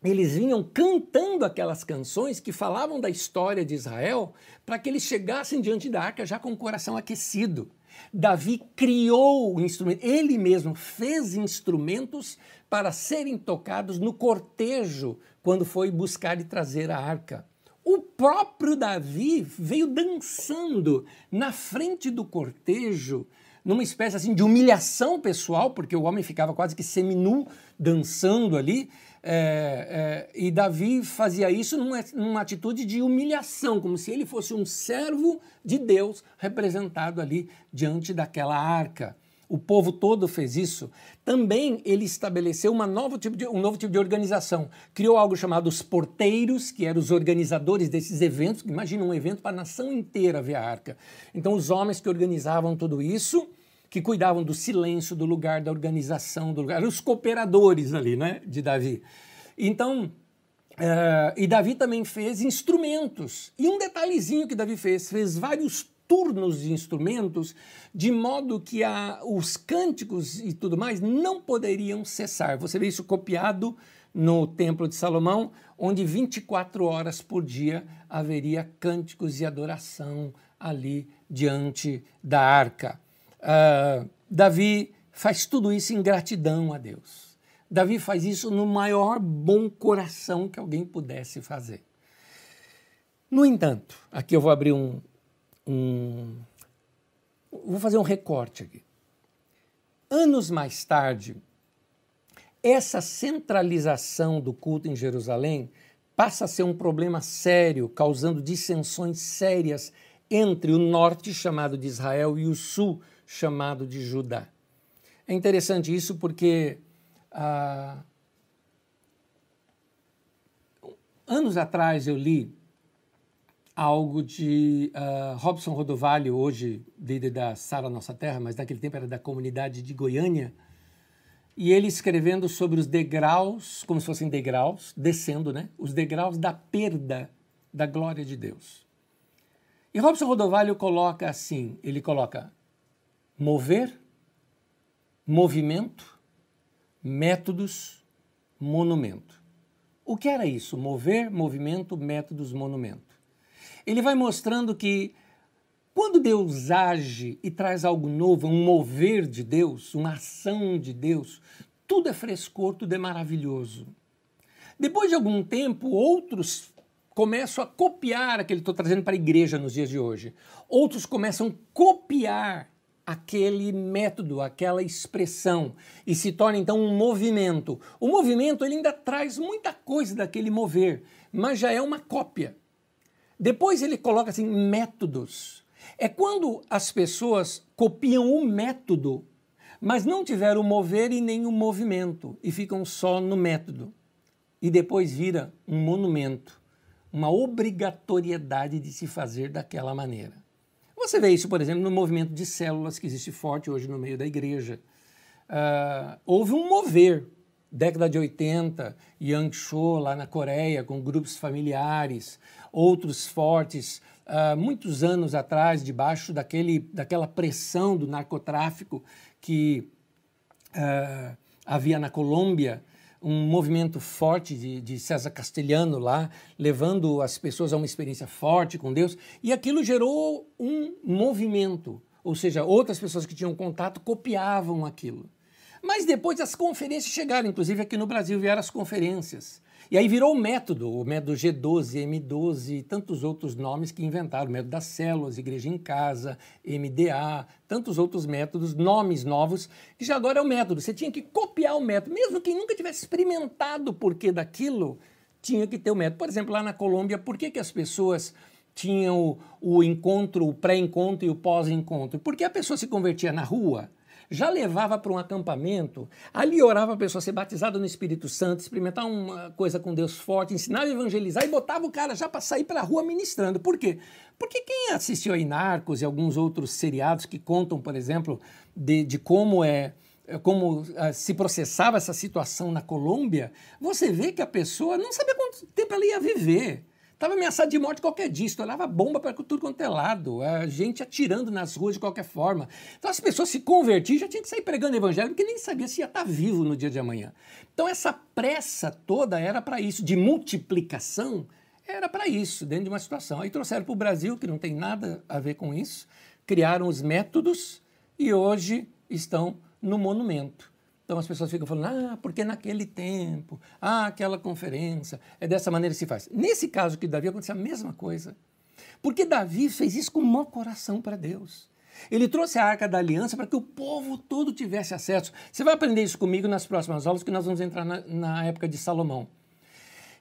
[SPEAKER 1] eles vinham cantando aquelas canções que falavam da história de Israel para que eles chegassem diante da arca já com o coração aquecido. Davi criou o instrumento, ele mesmo fez instrumentos para serem tocados no cortejo quando foi buscar e trazer a arca. O próprio Davi veio dançando na frente do cortejo, numa espécie assim de humilhação pessoal, porque o homem ficava quase que seminu dançando ali, é, é, e Davi fazia isso numa, numa, atitude de humilhação, como se ele fosse um servo de Deus representado ali diante daquela arca. O povo todo fez isso. Também ele estabeleceu uma novo tipo de, um novo tipo de organização. Criou algo chamado os porteiros, que eram os organizadores desses eventos. Imagina um evento para a nação inteira ver a arca. Então, os homens que organizavam tudo isso que cuidavam do silêncio, do lugar, da organização do lugar, os cooperadores ali, né, de Davi. Então, uh, e Davi também fez instrumentos. E um detalhezinho que Davi fez, fez vários turnos de instrumentos, de modo que a, os cânticos e tudo mais não poderiam cessar. Você vê isso copiado no Templo de Salomão, onde 24 horas por dia haveria cânticos e adoração ali diante da arca. Uh, Davi faz tudo isso em gratidão a Deus. Davi faz isso no maior bom coração que alguém pudesse fazer. No entanto, aqui eu vou abrir um, um vou fazer um recorte aqui. Anos mais tarde, essa centralização do culto em Jerusalém passa a ser um problema sério, causando dissensões sérias entre o norte, chamado de Israel, e o sul, chamado de Judá. É interessante isso porque ah, anos atrás eu li algo de uh, Robson Rodovalho, hoje líder da Sara Nossa Terra, mas naquele tempo era da comunidade de Goiânia, e ele escrevendo sobre os degraus, como se fossem degraus, descendo, né? Os degraus da perda da glória de Deus. E Robson Rodovalho coloca assim, ele coloca mover, movimento, métodos, monumento. O que era isso? Mover, movimento, métodos, monumento. Ele vai mostrando que quando Deus age e traz algo novo, um mover de Deus, uma ação de Deus, tudo é frescor, tudo é maravilhoso. Depois de algum tempo, outros começam a copiar aquilo que estou trazendo para a igreja nos dias de hoje. Outros começam a copiar aquele método, aquela expressão e se torna então um movimento. O movimento ele ainda traz muita coisa daquele mover, mas já é uma cópia. Depois ele coloca assim métodos. É quando as pessoas copiam o método, mas não tiveram o mover e nem o movimento e ficam só no método. E depois vira um monumento, uma obrigatoriedade de se fazer daquela maneira. Você vê isso, por exemplo, no movimento de células que existe forte hoje no meio da igreja. Uh, houve um mover, década de 80, Yang Cho lá na Coreia, com grupos familiares, outros fortes, uh, muitos anos atrás, debaixo daquele, daquela pressão do narcotráfico que uh, havia na Colômbia, um movimento forte de, de, César Castelhano lá, levando as pessoas a uma experiência forte com Deus, e aquilo gerou um movimento, ou seja, outras pessoas que tinham contato copiavam aquilo. Mas depois as conferências chegaram, inclusive aqui no Brasil vieram as conferências. E aí virou o método, o método G12, M12 e tantos outros nomes que inventaram, o método das células, Igreja em Casa, MDA, tantos outros métodos, nomes novos, que já agora é o método. Você tinha que copiar o método, mesmo quem nunca tivesse experimentado o porquê daquilo, tinha que ter o método. Por exemplo, lá na Colômbia, por que, que as pessoas tinham o, o encontro, o pré-encontro e o pós-encontro? Porque a pessoa se convertia na rua, já levava para um acampamento, ali orava a pessoa ser batizada no Espírito Santo, experimentar uma coisa com Deus forte, ensinava a evangelizar e botava o cara já para sair para a rua ministrando. Por quê? Porque quem assistiu aí Narcos e alguns outros seriados que contam, por exemplo, de, de como é como uh, se processava essa situação na Colômbia, você vê que a pessoa não sabia quanto tempo ela ia viver Estava ameaçado de morte qualquer dia, estourava bomba para tudo quanto é lado, a gente atirando nas ruas de qualquer forma. Então as pessoas se convertiam, já tinha que sair pregando evangelho, porque nem sabia se ia estar vivo no dia de amanhã. Então essa pressa toda era para isso, de multiplicação, era para isso, dentro de uma situação. Aí trouxeram para o Brasil, que não tem nada a ver com isso, criaram os métodos e hoje estão no monumento. Então as pessoas ficam falando, ah, porque naquele tempo, ah, aquela conferência, é dessa maneira que se faz. Nesse caso que Davi aconteceu a mesma coisa. Porque Davi fez isso com o maior coração para Deus. Ele trouxe a arca da aliança para que o povo todo tivesse acesso. Você vai aprender isso comigo nas próximas aulas, que nós vamos entrar na, na época de Salomão.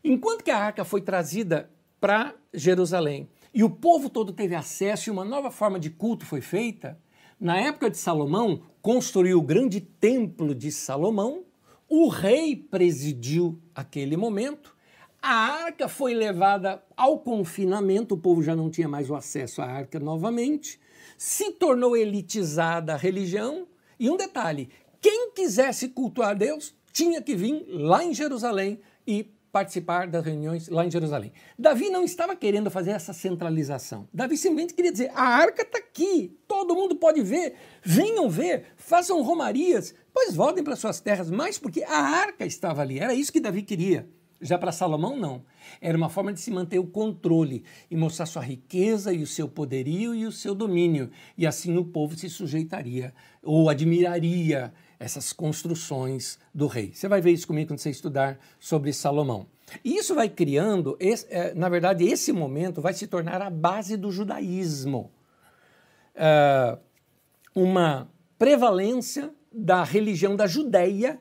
[SPEAKER 1] Enquanto que a arca foi trazida para Jerusalém e o povo todo teve acesso e uma nova forma de culto foi feita, na época de Salomão, construiu o grande templo de Salomão, o rei presidiu aquele momento, a arca foi levada ao confinamento, o povo já não tinha mais o acesso à arca novamente, se tornou elitizada a religião, e um detalhe: quem quisesse cultuar Deus tinha que vir lá em Jerusalém e participar das reuniões lá em Jerusalém. Davi não estava querendo fazer essa centralização. Davi simplesmente queria dizer: a arca está aqui, todo mundo pode ver, venham ver, façam romarias, pois voltem para suas terras, mas porque a arca estava ali. Era isso que Davi queria. Já para Salomão, não. Era uma forma de se manter o controle e mostrar sua riqueza e o seu poderio e o seu domínio. E assim o povo se sujeitaria ou admiraria essas construções do rei. Você vai ver isso comigo quando você estudar sobre Salomão. E isso vai criando, é, na verdade, esse momento vai se tornar a base do judaísmo. É, uma prevalência da religião da Judéia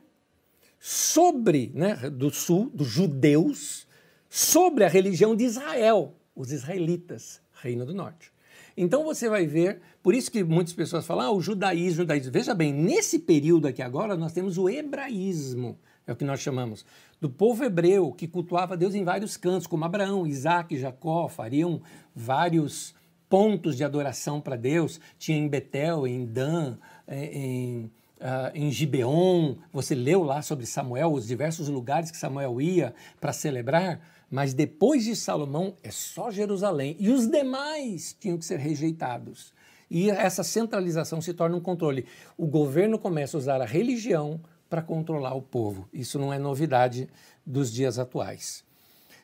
[SPEAKER 1] sobre, né, do sul, dos judeus, sobre a religião de Israel, os israelitas, Reino do Norte. Então você vai ver, por isso que muitas pessoas falam, ah, o judaísmo, o judaísmo. Veja bem, nesse período aqui agora, nós temos o hebraísmo, é o que nós chamamos, do povo hebreu, que cultuava Deus em vários cantos, como Abraão, Isaac, Jacó, fariam vários pontos de adoração para Deus. Tinha em Betel, em Dan, é, em, Uh, em Gibeon, você leu lá sobre Samuel, os diversos lugares que Samuel ia para celebrar. Mas depois de Salomão é só Jerusalém e os demais tinham que ser rejeitados. E essa centralização se torna um controle. O governo começa a usar a religião para controlar o povo. Isso não é novidade dos dias atuais.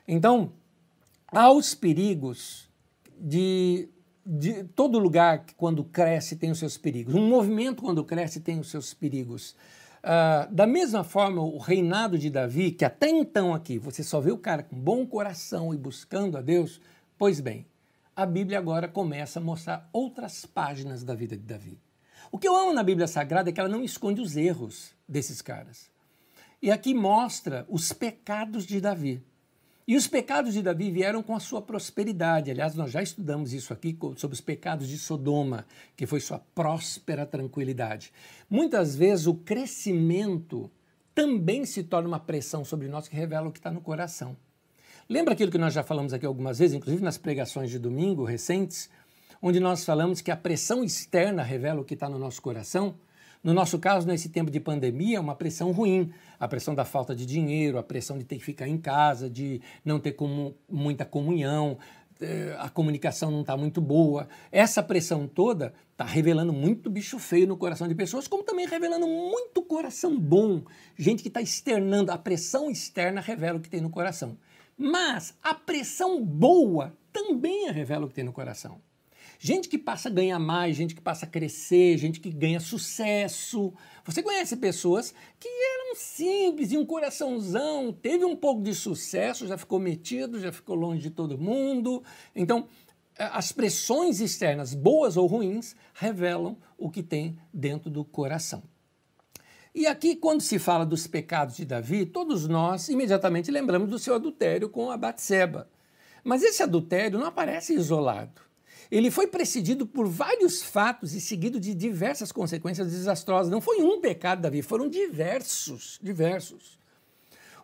[SPEAKER 1] Então, há os perigos de, de todo lugar que quando cresce tem os seus perigos. Um movimento quando cresce tem os seus perigos. Uh, da mesma forma, o reinado de Davi, que até então aqui você só vê o cara com bom coração e buscando a Deus, pois bem, a Bíblia agora começa a mostrar outras páginas da vida de Davi. O que eu amo na Bíblia Sagrada é que ela não esconde os erros desses caras. E aqui mostra os pecados de Davi. E os pecados de Davi vieram com a sua prosperidade. Aliás, nós já estudamos isso aqui sobre os pecados de Sodoma, que foi sua próspera tranquilidade. Muitas vezes o crescimento também se torna uma pressão sobre nós que revela o que está no coração. Lembra aquilo que nós já falamos aqui algumas vezes, inclusive nas pregações de domingo recentes, onde nós falamos que a pressão externa revela o que está no nosso coração? No nosso caso, nesse tempo de pandemia, é uma pressão ruim. A pressão da falta de dinheiro, a pressão de ter que ficar em casa, de não ter muita comunhão, eh, a comunicação não está muito boa. Essa pressão toda está revelando muito bicho feio no coração de pessoas, como também revelando muito coração bom. Gente que está externando. A pressão externa revela o que tem no coração. Mas a pressão boa também revela o que tem no coração. Gente que passa a ganhar mais, gente que passa a crescer, gente que ganha sucesso. Você conhece pessoas que eram simples, e um coraçãozão, teve um pouco de sucesso, já ficou metido, já ficou longe de todo mundo. Então, as pressões externas, boas ou ruins, revelam o que tem dentro do coração. E aqui, quando se fala dos pecados de Davi, todos nós imediatamente lembramos do seu adultério com a Batseba. Mas esse adultério não aparece isolado ele foi precedido por vários fatos e seguido de diversas consequências desastrosas. Não foi um pecado, Davi, foram diversos, diversos.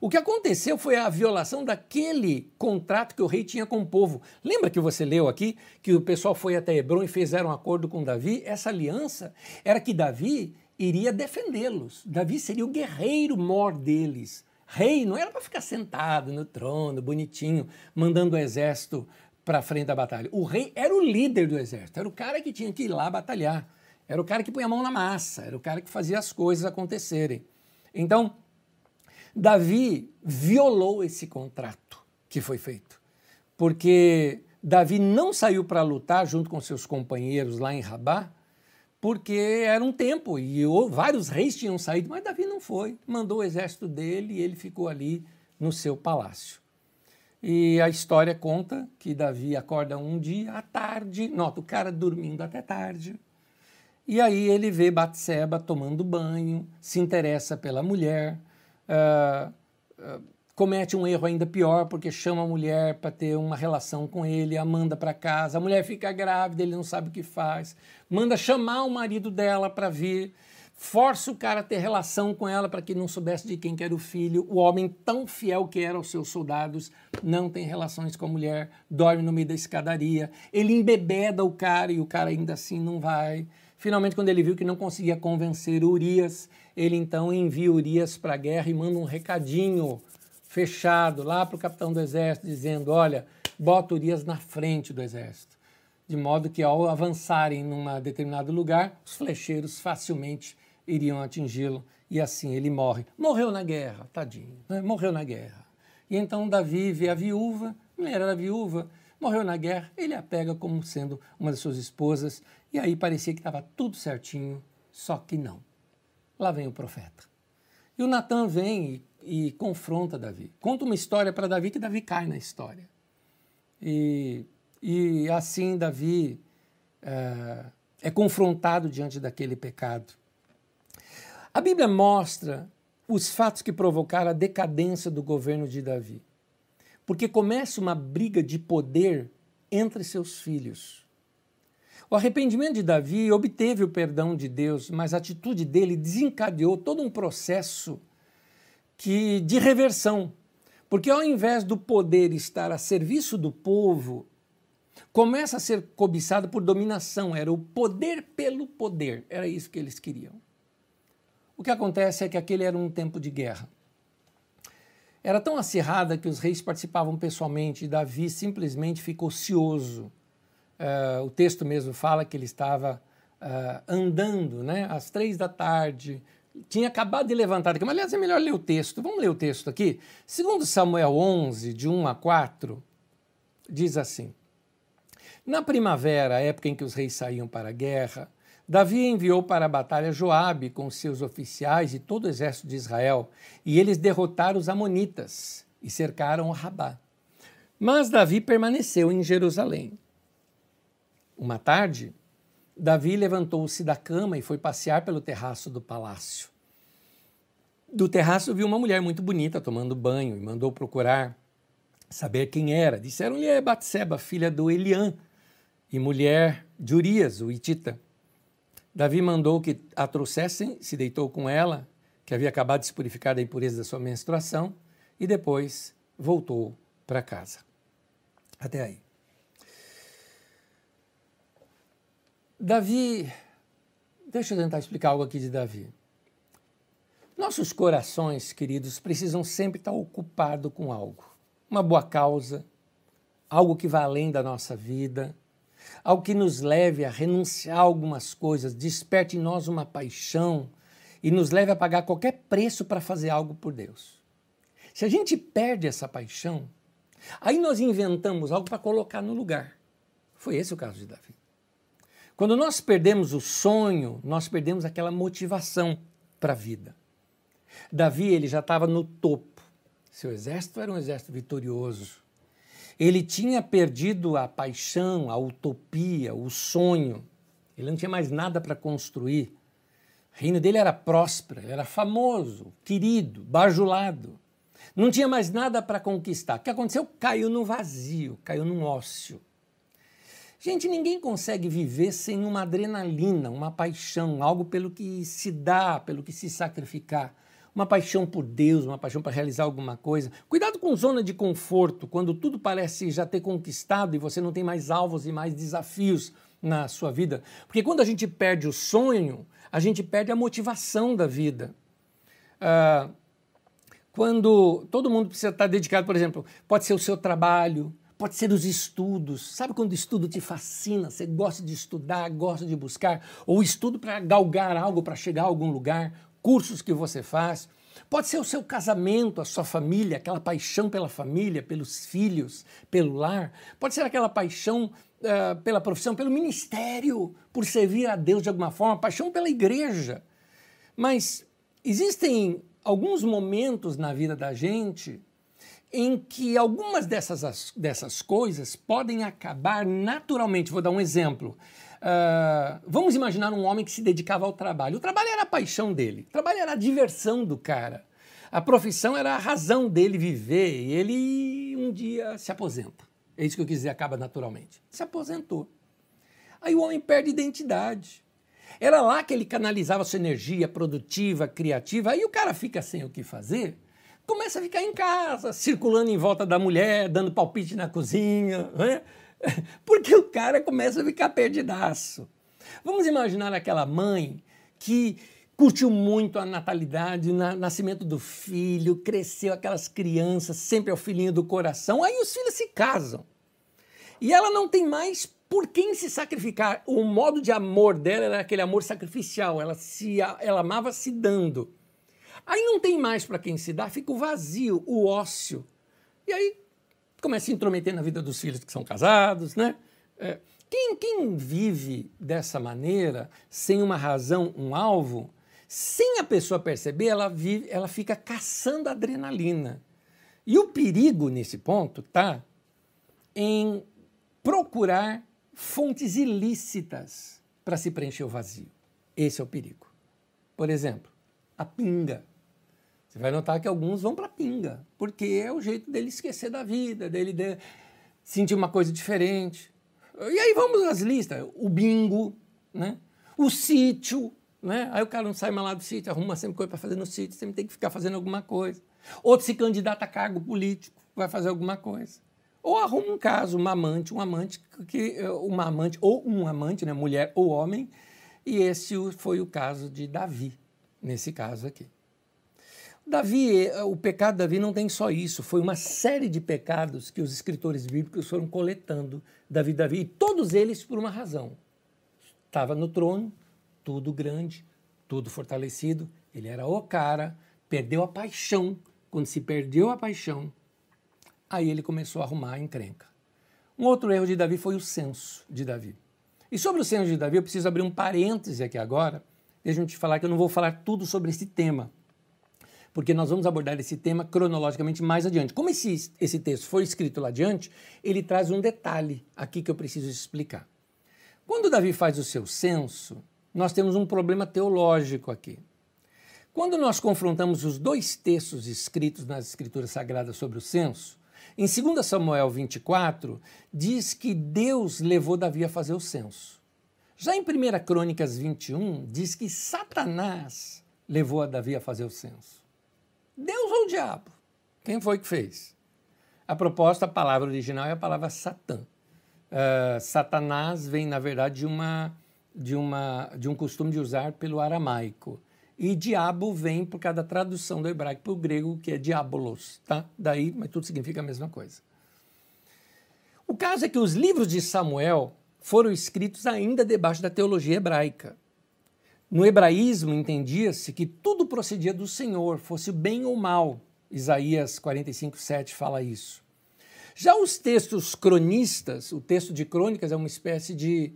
[SPEAKER 1] O que aconteceu foi a violação daquele contrato que o rei tinha com o povo. Lembra que você leu aqui que o pessoal foi até Hebron e fizeram um acordo com Davi? Essa aliança era que Davi iria defendê-los. Davi seria o guerreiro mor deles. Rei não era para ficar sentado no trono, bonitinho, mandando o exército para frente da batalha. O rei era o líder do exército, era o cara que tinha que ir lá batalhar, era o cara que punha a mão na massa, era o cara que fazia as coisas acontecerem. Então, Davi violou esse contrato que foi feito, porque Davi não saiu para lutar junto com seus companheiros lá em Rabá, porque era um tempo e vários reis tinham saído, mas Davi não foi. Mandou o exército dele e ele ficou ali no seu palácio. E a história conta que Davi acorda um dia à tarde, nota o cara dormindo até tarde. E aí ele vê Batseba tomando banho, se interessa pela mulher, uh, uh, comete um erro ainda pior porque chama a mulher para ter uma relação com ele, a manda para casa, a mulher fica grávida, ele não sabe o que faz, manda chamar o marido dela para vir força o cara a ter relação com ela para que não soubesse de quem que era o filho. O homem, tão fiel que era aos seus soldados, não tem relações com a mulher, dorme no meio da escadaria. Ele embebeda o cara e o cara ainda assim não vai. Finalmente, quando ele viu que não conseguia convencer Urias, ele então envia Urias para a guerra e manda um recadinho fechado lá para o capitão do exército, dizendo: Olha, bota Urias na frente do exército. De modo que, ao avançarem num determinado lugar, os flecheiros facilmente iriam atingi-lo e assim ele morre. Morreu na guerra, tadinho, né? morreu na guerra. E então Davi vê a viúva, mulher era viúva, morreu na guerra, ele a pega como sendo uma das suas esposas e aí parecia que estava tudo certinho, só que não. Lá vem o profeta. E o Natan vem e, e confronta Davi. Conta uma história para Davi que Davi cai na história. E, e assim Davi é, é confrontado diante daquele pecado. A Bíblia mostra os fatos que provocaram a decadência do governo de Davi. Porque começa uma briga de poder entre seus filhos. O arrependimento de Davi obteve o perdão de Deus, mas a atitude dele desencadeou todo um processo que de reversão. Porque ao invés do poder estar a serviço do povo, começa a ser cobiçado por dominação, era o poder pelo poder, era isso que eles queriam. O que acontece é que aquele era um tempo de guerra. Era tão acirrada que os reis participavam pessoalmente e Davi simplesmente ficou ocioso. Uh, o texto mesmo fala que ele estava uh, andando né, às três da tarde, tinha acabado de levantar mas aliás é melhor ler o texto. Vamos ler o texto aqui? Segundo Samuel 11, de 1 a 4, diz assim: Na primavera, época em que os reis saíam para a guerra, Davi enviou para a batalha Joabe com seus oficiais e todo o exército de Israel, e eles derrotaram os amonitas e cercaram Rabá. Mas Davi permaneceu em Jerusalém. Uma tarde, Davi levantou-se da cama e foi passear pelo terraço do palácio. Do terraço viu uma mulher muito bonita tomando banho e mandou procurar saber quem era. Disseram-lhe é Batseba, filha do Eliã, e mulher de Urias, o Itita. Davi mandou que a trouxessem, se deitou com ela, que havia acabado de se purificar da impureza da sua menstruação, e depois voltou para casa. Até aí. Davi, deixa eu tentar explicar algo aqui de Davi. Nossos corações, queridos, precisam sempre estar ocupados com algo. Uma boa causa, algo que vá além da nossa vida, algo que nos leve a renunciar a algumas coisas, desperte em nós uma paixão e nos leve a pagar qualquer preço para fazer algo por Deus. Se a gente perde essa paixão, aí nós inventamos algo para colocar no lugar. Foi esse o caso de Davi. Quando nós perdemos o sonho, nós perdemos aquela motivação para a vida. Davi ele já estava no topo. Seu exército era um exército vitorioso. Ele tinha perdido a paixão, a utopia, o sonho. Ele não tinha mais nada para construir. O reino dele era próspero, ele era famoso, querido, bajulado. Não tinha mais nada para conquistar. O que aconteceu? Caiu no vazio, caiu num ócio. Gente, ninguém consegue viver sem uma adrenalina, uma paixão, algo pelo que se dá, pelo que se sacrificar uma paixão por Deus, uma paixão para realizar alguma coisa. Cuidado com zona de conforto, quando tudo parece já ter conquistado e você não tem mais alvos e mais desafios na sua vida. Porque quando a gente perde o sonho, a gente perde a motivação da vida. Ah, quando todo mundo precisa estar dedicado, por exemplo, pode ser o seu trabalho, pode ser os estudos. Sabe quando o estudo te fascina, você gosta de estudar, gosta de buscar, ou estudo para galgar algo, para chegar a algum lugar, cursos que você faz. Pode ser o seu casamento, a sua família, aquela paixão pela família, pelos filhos, pelo lar. Pode ser aquela paixão uh, pela profissão, pelo ministério, por servir a Deus de alguma forma, paixão pela igreja. Mas existem alguns momentos na vida da gente em que algumas dessas, dessas coisas podem acabar naturalmente. Vou dar um exemplo. Uh, vamos imaginar um homem que se dedicava ao trabalho. O trabalho era a paixão dele, o trabalho era a diversão do cara. A profissão era a razão dele viver e ele um dia se aposenta. É isso que eu quis dizer, acaba naturalmente. Se aposentou. Aí o homem perde identidade. Era lá que ele canalizava sua energia produtiva, criativa. Aí o cara fica sem o que fazer, começa a ficar em casa, circulando em volta da mulher, dando palpite na cozinha. Né? Porque o cara começa a ficar perdidaço. Vamos imaginar aquela mãe que curtiu muito a natalidade, o nascimento do filho, cresceu aquelas crianças, sempre é o filhinho do coração, aí os filhos se casam. E ela não tem mais por quem se sacrificar. O modo de amor dela era aquele amor sacrificial, ela, se, ela amava se dando. Aí não tem mais para quem se dar, fica o vazio, o ócio. E aí começa a se intrometer na vida dos filhos que são casados, né? É, quem, quem vive dessa maneira, sem uma razão, um alvo, sem a pessoa perceber, ela, vive, ela fica caçando adrenalina. E o perigo nesse ponto tá em procurar fontes ilícitas para se preencher o vazio. Esse é o perigo. Por exemplo, a pinga. Você vai notar que alguns vão para pinga, porque é o jeito dele esquecer da vida, dele de sentir uma coisa diferente. E aí vamos às listas: o bingo, né? o sítio. Né? Aí o cara não sai mais lá do sítio, arruma sempre coisa para fazer no sítio, sempre tem que ficar fazendo alguma coisa. Outro se candidata a cargo político, vai fazer alguma coisa. Ou arruma um caso, uma amante, um amante, que, uma amante, ou um amante, né? mulher ou homem, e esse foi o caso de Davi, nesse caso aqui. Davi, eh, o pecado de Davi não tem só isso, foi uma série de pecados que os escritores bíblicos foram coletando Davi Davi, e todos eles por uma razão. Estava no trono, tudo grande, tudo fortalecido, ele era o cara, perdeu a paixão. Quando se perdeu a paixão, aí ele começou a arrumar a encrenca. Um outro erro de Davi foi o censo de Davi. E sobre o censo de Davi, eu preciso abrir um parêntese aqui agora. Deixa eu te falar que eu não vou falar tudo sobre esse tema porque nós vamos abordar esse tema cronologicamente mais adiante. Como esse, esse texto foi escrito lá adiante, ele traz um detalhe aqui que eu preciso explicar. Quando Davi faz o seu censo, nós temos um problema teológico aqui. Quando nós confrontamos os dois textos escritos nas Escrituras Sagradas sobre o censo, em 2 Samuel 24, diz que Deus levou Davi a fazer o censo. Já em 1 Crônicas 21, diz que Satanás levou a Davi a fazer o censo. Deus ou o diabo? Quem foi que fez? A proposta, a palavra original é a palavra Satã. Uh, Satanás vem, na verdade, de, uma, de, uma, de um costume de usar pelo aramaico. E diabo vem por causa da tradução do hebraico para o grego, que é diabolos. Tá? Daí, mas tudo significa a mesma coisa. O caso é que os livros de Samuel foram escritos ainda debaixo da teologia hebraica. No hebraísmo entendia-se que tudo procedia do Senhor, fosse bem ou mal. Isaías 45, 7 fala isso. Já os textos cronistas, o texto de crônicas é uma espécie de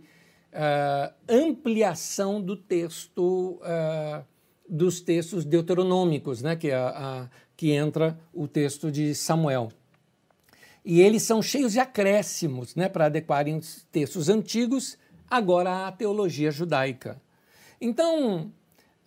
[SPEAKER 1] uh, ampliação do texto, uh, dos textos deuteronômicos, né, que, é a, a, que entra o texto de Samuel. E eles são cheios de acréscimos né, para adequarem os textos antigos agora à teologia judaica. Então,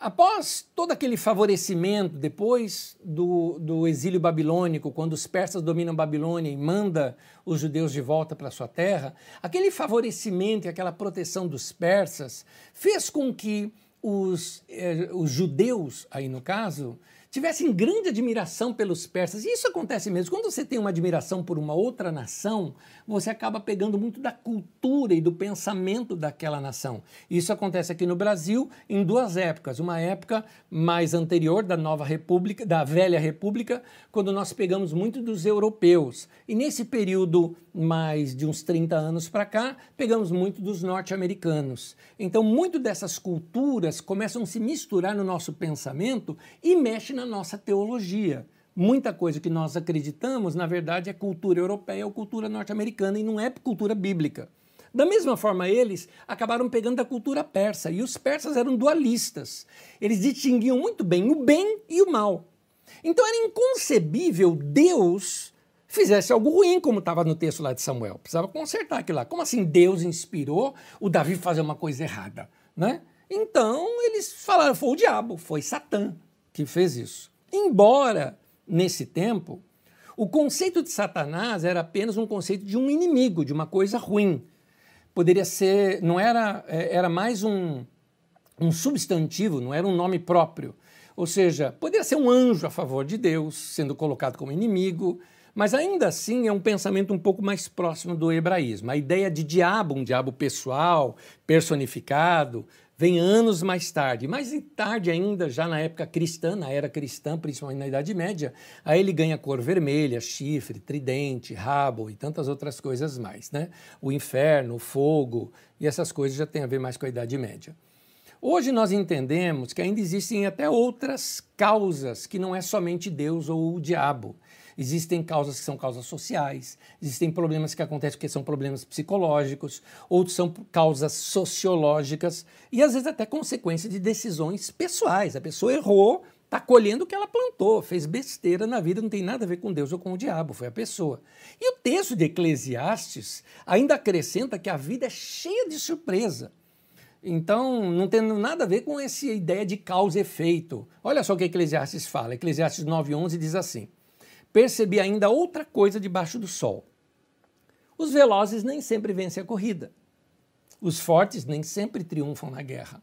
[SPEAKER 1] após todo aquele favorecimento, depois do, do exílio babilônico, quando os persas dominam Babilônia e manda os judeus de volta para sua terra, aquele favorecimento e aquela proteção dos persas fez com que os, eh, os judeus, aí no caso, tivessem grande admiração pelos persas. E isso acontece mesmo. Quando você tem uma admiração por uma outra nação, você acaba pegando muito da cultura e do pensamento daquela nação. Isso acontece aqui no Brasil em duas épocas. Uma época mais anterior da nova república, da velha república, quando nós pegamos muito dos europeus. E nesse período mais de uns 30 anos para cá, pegamos muito dos norte-americanos. Então, muito dessas culturas começam a se misturar no nosso pensamento e mexe na na nossa teologia. Muita coisa que nós acreditamos, na verdade, é cultura europeia ou cultura norte-americana e não é cultura bíblica. Da mesma forma, eles acabaram pegando a cultura persa, e os persas eram dualistas. Eles distinguiam muito bem o bem e o mal. Então era inconcebível Deus fizesse algo ruim, como estava no texto lá de Samuel. Precisava consertar aquilo lá. Como assim Deus inspirou o Davi fazer uma coisa errada? Né? Então eles falaram, foi o diabo, foi Satã que fez isso. Embora, nesse tempo, o conceito de Satanás era apenas um conceito de um inimigo, de uma coisa ruim. Poderia ser, não era, é, era mais um, um substantivo, não era um nome próprio. Ou seja, poderia ser um anjo a favor de Deus, sendo colocado como inimigo, mas ainda assim é um pensamento um pouco mais próximo do hebraísmo. A ideia de diabo, um diabo pessoal, personificado, vem anos mais tarde, mais tarde ainda, já na época cristã, na era cristã, principalmente na Idade Média, aí ele ganha cor vermelha, chifre, tridente, rabo e tantas outras coisas mais, né? O inferno, o fogo e essas coisas já têm a ver mais com a Idade Média. Hoje nós entendemos que ainda existem até outras causas que não é somente Deus ou o diabo. Existem causas que são causas sociais, existem problemas que acontecem porque são problemas psicológicos, outros são causas sociológicas e às vezes até consequência de decisões pessoais. A pessoa errou, está colhendo o que ela plantou, fez besteira na vida, não tem nada a ver com Deus ou com o diabo, foi a pessoa. E o texto de Eclesiastes ainda acrescenta que a vida é cheia de surpresa. Então, não tem nada a ver com essa ideia de causa e efeito. Olha só o que Eclesiastes fala. Eclesiastes 9:11 diz assim: percebi ainda outra coisa debaixo do sol. Os velozes nem sempre vencem a corrida. Os fortes nem sempre triunfam na guerra.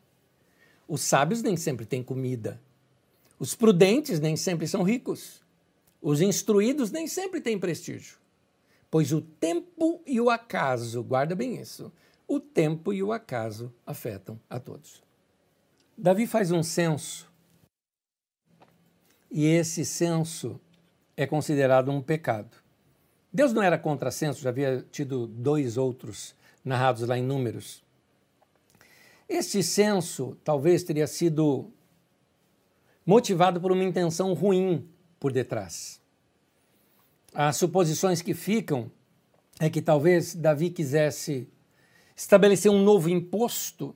[SPEAKER 1] Os sábios nem sempre têm comida. Os prudentes nem sempre são ricos. Os instruídos nem sempre têm prestígio. Pois o tempo e o acaso, guarda bem isso, o tempo e o acaso afetam a todos. Davi faz um censo e esse censo é considerado um pecado. Deus não era contra censo, já havia tido dois outros narrados lá em Números. Este censo talvez teria sido motivado por uma intenção ruim por detrás. As suposições que ficam é que talvez Davi quisesse estabelecer um novo imposto,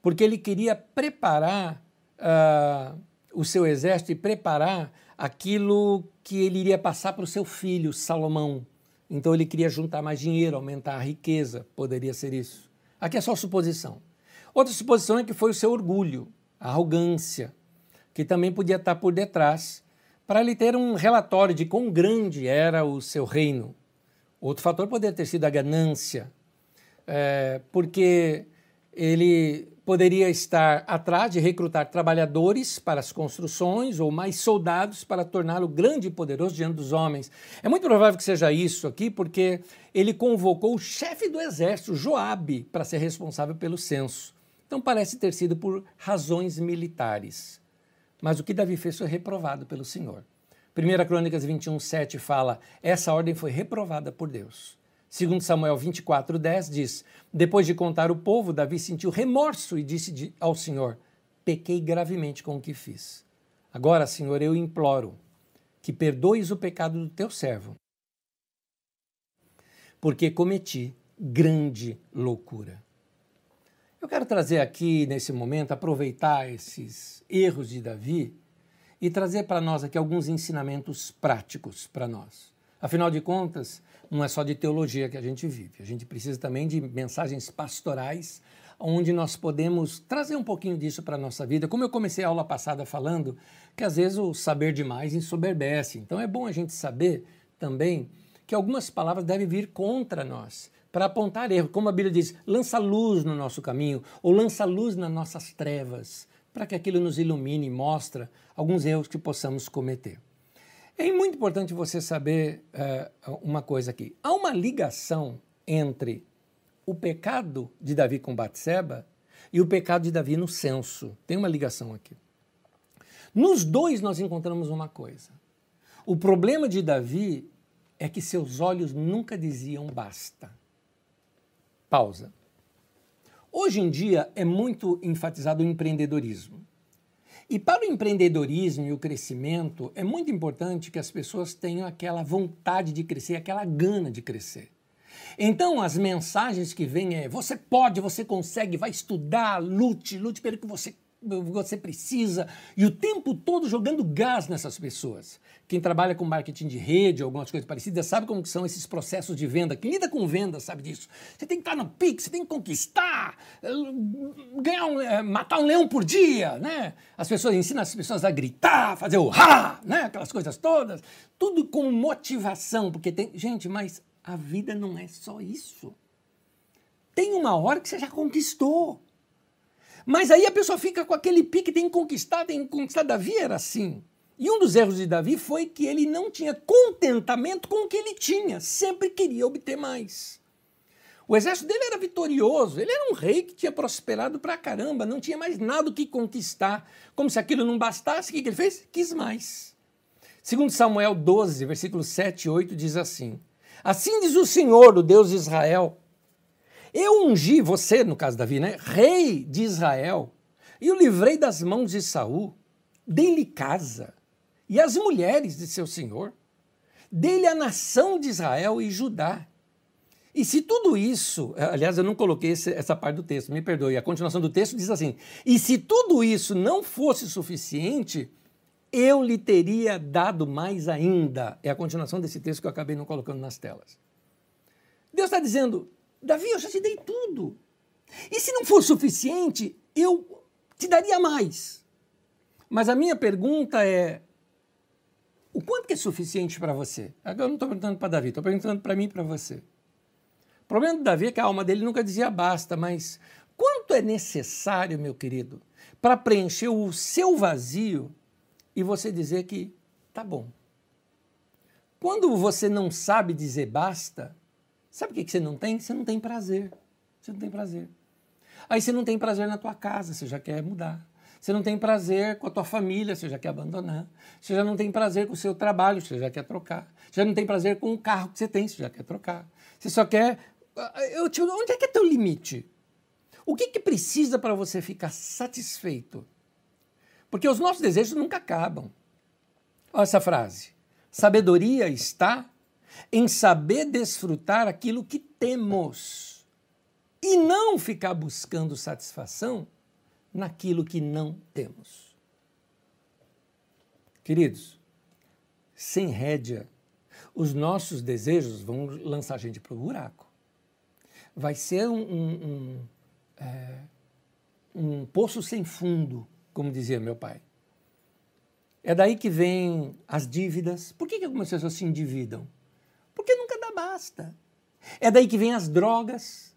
[SPEAKER 1] porque ele queria preparar uh, o seu exército e preparar aquilo que ele iria passar para o seu filho, Salomão. Então ele queria juntar mais dinheiro, aumentar a riqueza, poderia ser isso. Aqui é só suposição. Outra suposição é que foi o seu orgulho, a arrogância, que também podia estar por detrás, para ele ter um relatório de quão grande era o seu reino. Outro fator poderia ter sido a ganância, é, porque ele poderia estar atrás de recrutar trabalhadores para as construções ou mais soldados para torná-lo grande e poderoso diante dos homens. É muito provável que seja isso aqui, porque ele convocou o chefe do exército, Joabe, para ser responsável pelo censo. Então parece ter sido por razões militares. Mas o que Davi fez foi reprovado pelo Senhor. 1 Crônicas 21, 7 fala: essa ordem foi reprovada por Deus. Segundo Samuel 24:10 diz: Depois de contar o povo, Davi sentiu remorso e disse ao Senhor: Pequei gravemente com o que fiz. Agora, Senhor, eu imploro que perdoes o pecado do teu servo, porque cometi grande loucura. Eu quero trazer aqui nesse momento, aproveitar esses erros de Davi e trazer para nós aqui alguns ensinamentos práticos para nós. Afinal de contas, não é só de teologia que a gente vive, a gente precisa também de mensagens pastorais, onde nós podemos trazer um pouquinho disso para a nossa vida. Como eu comecei a aula passada falando, que às vezes o saber demais ensoberbece. Então é bom a gente saber também que algumas palavras devem vir contra nós, para apontar erro. Como a Bíblia diz, lança luz no nosso caminho, ou lança luz nas nossas trevas para que aquilo nos ilumine e mostre alguns erros que possamos cometer. É muito importante você saber uh, uma coisa aqui. Há uma ligação entre o pecado de Davi com Batseba e o pecado de Davi no censo. Tem uma ligação aqui. Nos dois nós encontramos uma coisa. O problema de Davi é que seus olhos nunca diziam basta. Pausa. Hoje em dia é muito enfatizado o empreendedorismo. E para o empreendedorismo e o crescimento, é muito importante que as pessoas tenham aquela vontade de crescer, aquela gana de crescer. Então, as mensagens que vêm é: você pode, você consegue, vai estudar, lute, lute pelo que você você precisa, e o tempo todo jogando gás nessas pessoas. Quem trabalha com marketing de rede, algumas coisas parecidas, sabe como são esses processos de venda. Quem lida com venda sabe disso. Você tem que estar no pique, você tem que conquistar, eh, ganhar um, eh, matar um leão por dia, né? As pessoas ensinam as pessoas a gritar, fazer o ha, né? Aquelas coisas todas. Tudo com motivação, porque tem. Gente, mas a vida não é só isso. Tem uma hora que você já conquistou. Mas aí a pessoa fica com aquele pique, tem que conquistar, tem que conquistar. Davi era assim. E um dos erros de Davi foi que ele não tinha contentamento com o que ele tinha, sempre queria obter mais. O exército dele era vitorioso, ele era um rei que tinha prosperado pra caramba, não tinha mais nada o que conquistar. Como se aquilo não bastasse, o que ele fez? Quis mais. Segundo Samuel 12, versículos 7 e 8, diz assim: Assim diz o Senhor, o Deus de Israel, eu ungi você, no caso Davi, né? Rei de Israel. E o livrei das mãos de Saul. Dei-lhe casa e as mulheres de seu senhor. Dei-lhe a nação de Israel e Judá. E se tudo isso, aliás, eu não coloquei essa parte do texto, me perdoe, a continuação do texto diz assim: e se tudo isso não fosse suficiente, eu lhe teria dado mais ainda. É a continuação desse texto que eu acabei não colocando nas telas. Deus está dizendo: Davi, eu já te dei tudo. E se não for suficiente, eu te daria mais. Mas a minha pergunta é: o quanto que é suficiente para você? Agora eu não estou perguntando para Davi, estou perguntando para mim e para você. O problema do Davi é que a alma dele nunca dizia basta, mas quanto é necessário, meu querido, para preencher o seu vazio e você dizer que tá bom? Quando você não sabe dizer basta, Sabe o que você não tem? Você não tem prazer. Você não tem prazer. Aí você não tem prazer na tua casa, você já quer mudar. Você não tem prazer com a tua família, você já quer abandonar. Você já não tem prazer com o seu trabalho, você já quer trocar. Você já não tem prazer com o carro que você tem, você já quer trocar. Você só quer. Eu te... Onde é que é teu limite? O que, que precisa para você ficar satisfeito? Porque os nossos desejos nunca acabam. Olha essa frase. Sabedoria está em saber desfrutar aquilo que temos e não ficar buscando satisfação naquilo que não temos. Queridos, sem rédea, os nossos desejos vão lançar a gente para o buraco. Vai ser um, um, um, é, um poço sem fundo, como dizia meu pai. É daí que vem as dívidas. Por que, que algumas pessoas se endividam? Porque nunca dá basta. É daí que vem as drogas.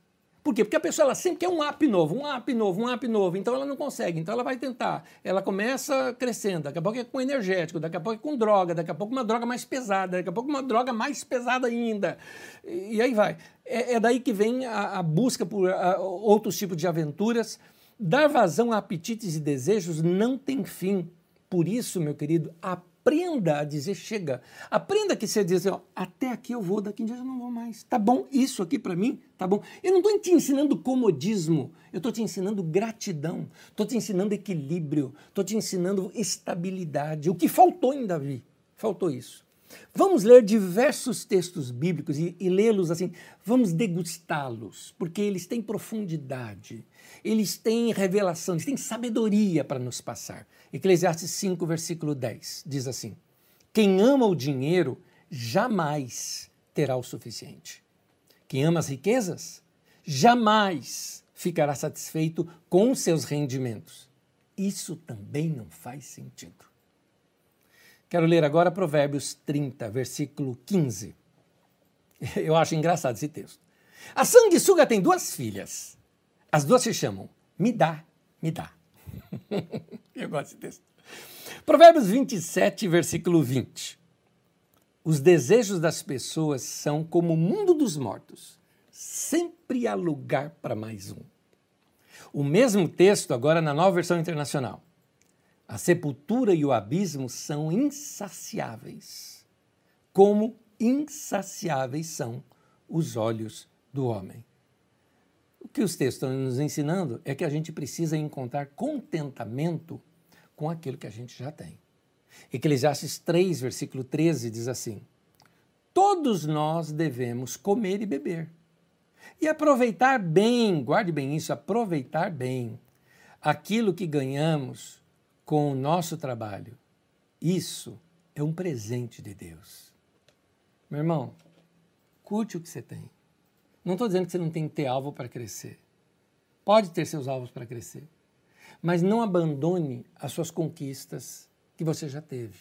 [SPEAKER 1] Por quê? Porque a pessoa ela sempre quer um app novo, um app novo, um app novo, então ela não consegue, então ela vai tentar. Ela começa crescendo, daqui a pouco é com energético, daqui a pouco é com droga, daqui a pouco uma droga mais pesada, daqui a pouco uma droga mais pesada ainda. E, aí vai. É, é, daí que vem a, a busca por outros tipos de aventuras. Dar vazão a apetites e desejos não tem fim. Por isso, meu querido, a aprenda a dizer chega. Aprenda que você diz, ó, até aqui eu vou, daqui em diante eu não vou mais. Tá bom? Isso aqui para mim, tá bom? Eu não estou te ensinando comodismo, eu estou te ensinando gratidão, estou te ensinando equilíbrio, estou te ensinando estabilidade. O que faltou em Davi? Faltou isso. Vamos ler diversos textos bíblicos e, e lê-los assim, vamos degustá-los, porque eles têm profundidade, eles têm revelação, eles têm sabedoria para nos passar. Eclesiastes 5, versículo 10 diz assim: Quem ama o dinheiro jamais terá o suficiente. Quem ama as riquezas jamais ficará satisfeito com seus rendimentos. Isso também não faz sentido. Quero ler agora Provérbios 30, versículo 15. Eu acho engraçado esse texto. A sanguessuga tem duas filhas. As duas se chamam Me dá, me dá. Eu gosto desse. Provérbios 27, versículo 20. Os desejos das pessoas são como o mundo dos mortos. Sempre há lugar para mais um. O mesmo texto, agora na nova versão internacional. A sepultura e o abismo são insaciáveis, como insaciáveis são os olhos do homem. O que os textos estão nos ensinando é que a gente precisa encontrar contentamento com aquilo que a gente já tem. Eclesiastes 3, versículo 13 diz assim: Todos nós devemos comer e beber. E aproveitar bem, guarde bem isso, aproveitar bem aquilo que ganhamos com o nosso trabalho. Isso é um presente de Deus. Meu irmão, curte o que você tem. Não estou dizendo que você não tem que ter alvo para crescer. Pode ter seus alvos para crescer. Mas não abandone as suas conquistas que você já teve.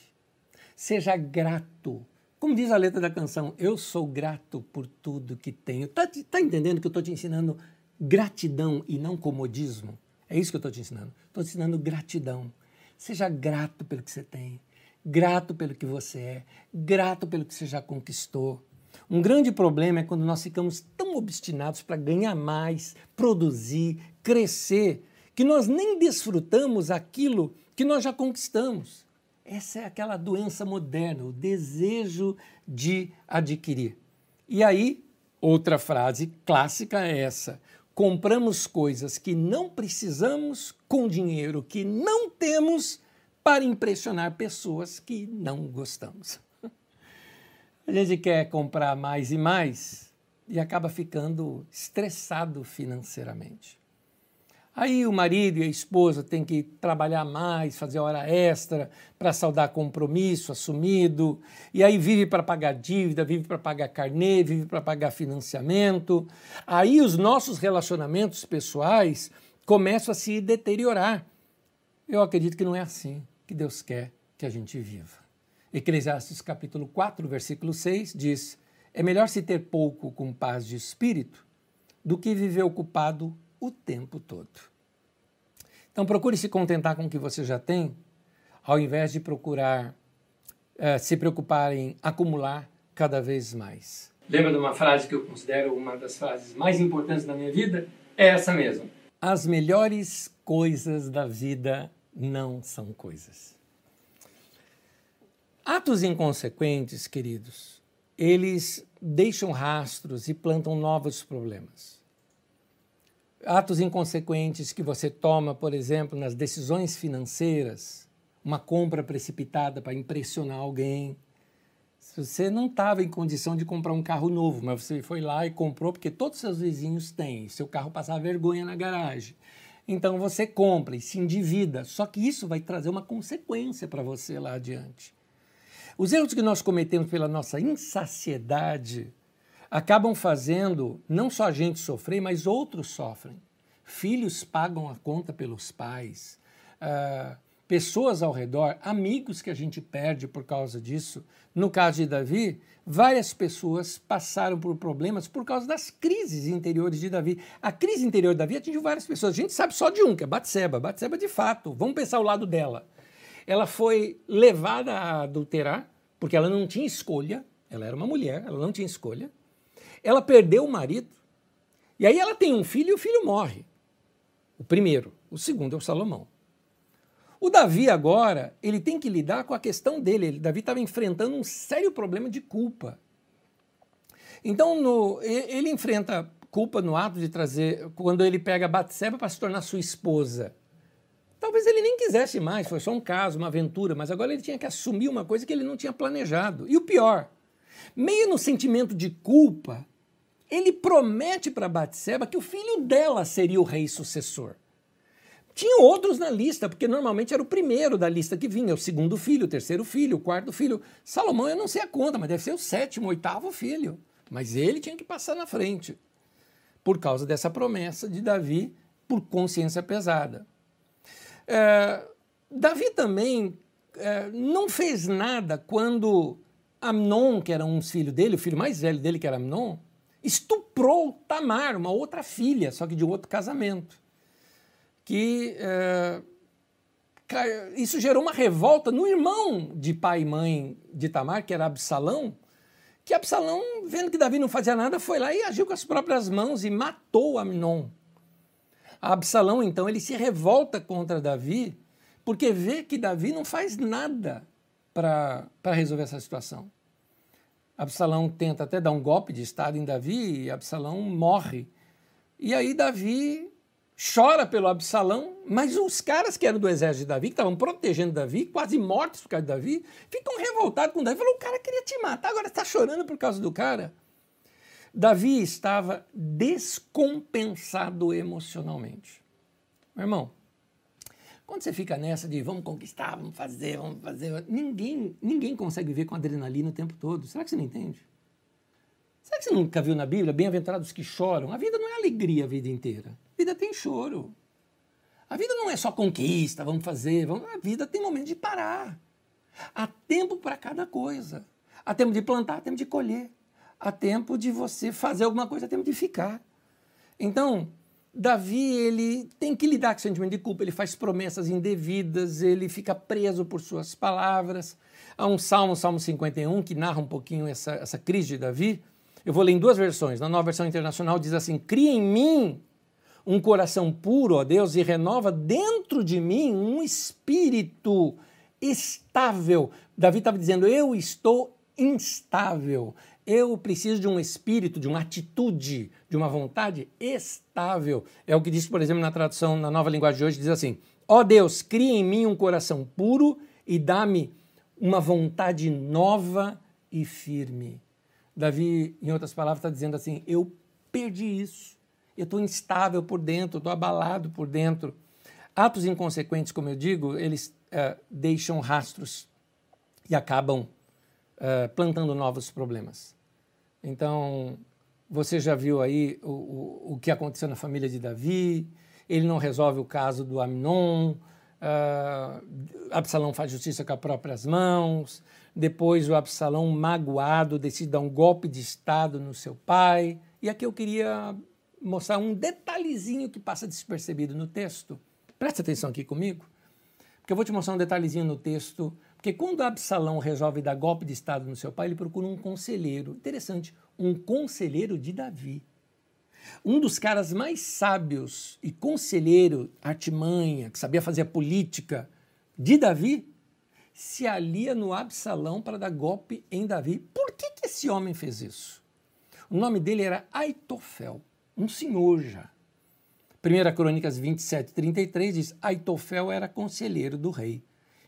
[SPEAKER 1] Seja grato. Como diz a letra da canção, eu sou grato por tudo que tenho. Está tá entendendo que eu estou te ensinando gratidão e não comodismo? É isso que eu estou te ensinando. Estou te ensinando gratidão. Seja grato pelo que você tem, grato pelo que você é, grato pelo que você já conquistou. Um grande problema é quando nós ficamos tão obstinados para ganhar mais, produzir, crescer, que nós nem desfrutamos aquilo que nós já conquistamos. Essa é aquela doença moderna, o desejo de adquirir. E aí, outra frase clássica é essa: compramos coisas que não precisamos com dinheiro que não temos para impressionar pessoas que não gostamos. A gente quer comprar mais e mais e acaba ficando estressado financeiramente. Aí o marido e a esposa têm que trabalhar mais, fazer hora extra para saldar compromisso assumido, e aí vive para pagar dívida, vive para pagar carnê, vive para pagar financiamento. Aí os nossos relacionamentos pessoais começam a se deteriorar. Eu acredito que não é assim que Deus quer que a gente viva. Eclesiastes capítulo 4, versículo 6 diz: É melhor se ter pouco com paz de espírito do que viver ocupado o tempo todo. Então procure se contentar com o que você já tem, ao invés de procurar eh, se preocupar em acumular cada vez mais. Lembra de uma frase que eu considero uma das frases mais importantes da minha vida? É essa mesmo. As melhores coisas da vida não são coisas. Atos inconsequentes, queridos, eles deixam rastros e plantam novos problemas. Atos inconsequentes que você toma, por exemplo, nas decisões financeiras, uma compra precipitada para impressionar alguém. Se você não estava em condição de comprar um carro novo, mas você foi lá e comprou porque todos os seus vizinhos têm, seu carro passava vergonha na garagem. Então você compra e se endivida, só que isso vai trazer uma consequência para você lá adiante. Os erros que nós cometemos pela nossa insaciedade acabam fazendo não só a gente sofrer, mas outros sofrem. Filhos pagam a conta pelos pais, uh, pessoas ao redor, amigos que a gente perde por causa disso. No caso de Davi, várias pessoas passaram por problemas por causa das crises interiores de Davi. A crise interior de Davi atingiu várias pessoas. A gente sabe só de um, que é Batseba. Batseba de fato. Vamos pensar o lado dela ela foi levada a adulterar, porque ela não tinha escolha, ela era uma mulher, ela não tinha escolha. Ela perdeu o marido, e aí ela tem um filho e o filho morre. O primeiro. O segundo é o Salomão. O Davi agora, ele tem que lidar com a questão dele. Ele, Davi estava enfrentando um sério problema de culpa. Então, no, ele enfrenta culpa no ato de trazer, quando ele pega Batseba para se tornar sua esposa. Talvez ele nem quisesse mais, foi só um caso, uma aventura, mas agora ele tinha que assumir uma coisa que ele não tinha planejado. E o pior, meio no sentimento de culpa, ele promete para Batseba que o filho dela seria o rei sucessor. Tinha outros na lista, porque normalmente era o primeiro da lista que vinha, o segundo filho, o terceiro filho, o quarto filho. Salomão, eu não sei a conta, mas deve ser o sétimo, oitavo filho. Mas ele tinha que passar na frente, por causa dessa promessa de Davi, por consciência pesada. É, Davi também é, não fez nada quando Amnon, que era um filho dele, o filho mais velho dele, que era Amnon, estuprou Tamar, uma outra filha, só que de outro casamento. Que é, isso gerou uma revolta no irmão de pai e mãe de Tamar, que era Absalão, que Absalão, vendo que Davi não fazia nada, foi lá e agiu com as próprias mãos e matou Amnon. Absalão, então, ele se revolta contra Davi, porque vê que Davi não faz nada para resolver essa situação. Absalão tenta até dar um golpe de Estado em Davi e Absalão morre. E aí Davi chora pelo Absalão, mas os caras que eram do exército de Davi, que estavam protegendo Davi, quase mortos por causa de Davi, ficam revoltados com Davi. Falou, o cara queria te matar, agora está chorando por causa do cara. Davi estava descompensado emocionalmente. Meu irmão, quando você fica nessa de vamos conquistar, vamos fazer, vamos fazer, ninguém, ninguém consegue viver com adrenalina o tempo todo. Será que você não entende? Será que você nunca viu na Bíblia, bem-aventurados que choram? A vida não é alegria a vida inteira. A vida tem choro. A vida não é só conquista, vamos fazer. Vamos... A vida tem momento de parar. Há tempo para cada coisa. Há tempo de plantar, há tempo de colher. Há tempo de você fazer alguma coisa, há tempo de ficar. Então, Davi, ele tem que lidar com o sentimento de culpa, ele faz promessas indevidas, ele fica preso por suas palavras. Há um salmo, Salmo 51, que narra um pouquinho essa, essa crise de Davi. Eu vou ler em duas versões. Na nova versão internacional diz assim: Cria em mim um coração puro, ó Deus, e renova dentro de mim um espírito estável. Davi estava dizendo: Eu estou instável. Eu preciso de um espírito, de uma atitude, de uma vontade estável. É o que diz, por exemplo, na tradução, na nova linguagem de hoje, diz assim: Ó oh Deus, cria em mim um coração puro e dá-me uma vontade nova e firme. Davi, em outras palavras, está dizendo assim: Eu perdi isso. Eu estou instável por dentro, estou abalado por dentro. Atos inconsequentes, como eu digo, eles uh, deixam rastros e acabam uh, plantando novos problemas. Então, você já viu aí o, o, o, que aconteceu na família de Davi, ele não resolve o caso do Amnon, uh, Absalão faz justiça com as próprias mãos, depois o Absalão, magoado, decide dar um golpe de Estado no seu pai. E aqui eu queria mostrar um detalhezinho que passa despercebido no texto. Presta atenção aqui comigo, porque eu vou te mostrar um detalhezinho no texto porque quando Absalão resolve dar golpe de Estado no seu pai, ele procura um conselheiro. Interessante, um conselheiro de Davi. Um dos caras mais sábios e conselheiro, artimanha, que sabia fazer a política de Davi, se alia no Absalão para dar golpe em Davi. Por que, que esse homem fez isso? O nome dele era Aitofel, um senhor já. 1 Crônicas 27, 33 diz: Aitofel era conselheiro do rei.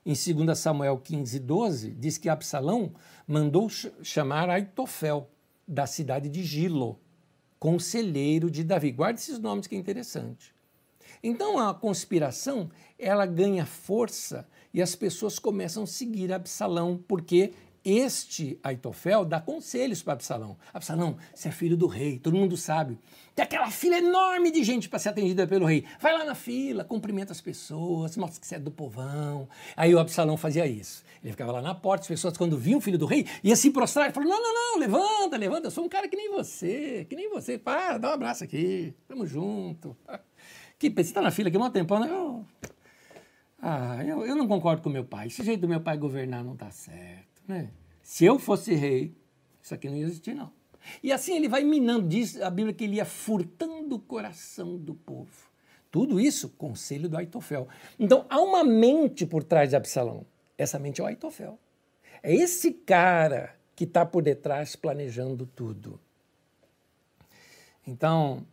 [SPEAKER 1] Em 2 Samuel 15, 12, diz que Absalão mandou chamar Aitofel, da cidade de Gilo, conselheiro de Davi. Guarde esses nomes que é interessante. Então a conspiração, ela ganha força e as pessoas começam a seguir Absalão, porque este Aitofel dá conselhos para Absalão. Absalão, você é filho do rei, todo mundo sabe. Tem aquela fila enorme de gente para ser atendida pelo rei. Vai lá na fila, cumprimenta as pessoas, mostra que você é do povão. Aí o Absalão fazia isso. Ele ficava lá na porta, as pessoas, quando viam o filho do rei, ia se prostrar e falou: Não, não, não, levanta, levanta, eu sou um cara que nem você, que nem você. Para, dá um abraço aqui, tamo junto. Que, você está na fila aqui um tempão, né? Eu, ah, eu, eu não concordo com meu pai. Esse jeito do meu pai governar não está certo. Né? Se eu fosse rei, isso aqui não ia existir, não. E assim ele vai minando, diz a Bíblia que ele ia furtando o coração do povo. Tudo isso, conselho do Aitofel. Então há uma mente por trás de Absalão. Essa mente é o Aitofel. É esse cara que está por detrás planejando tudo. Então,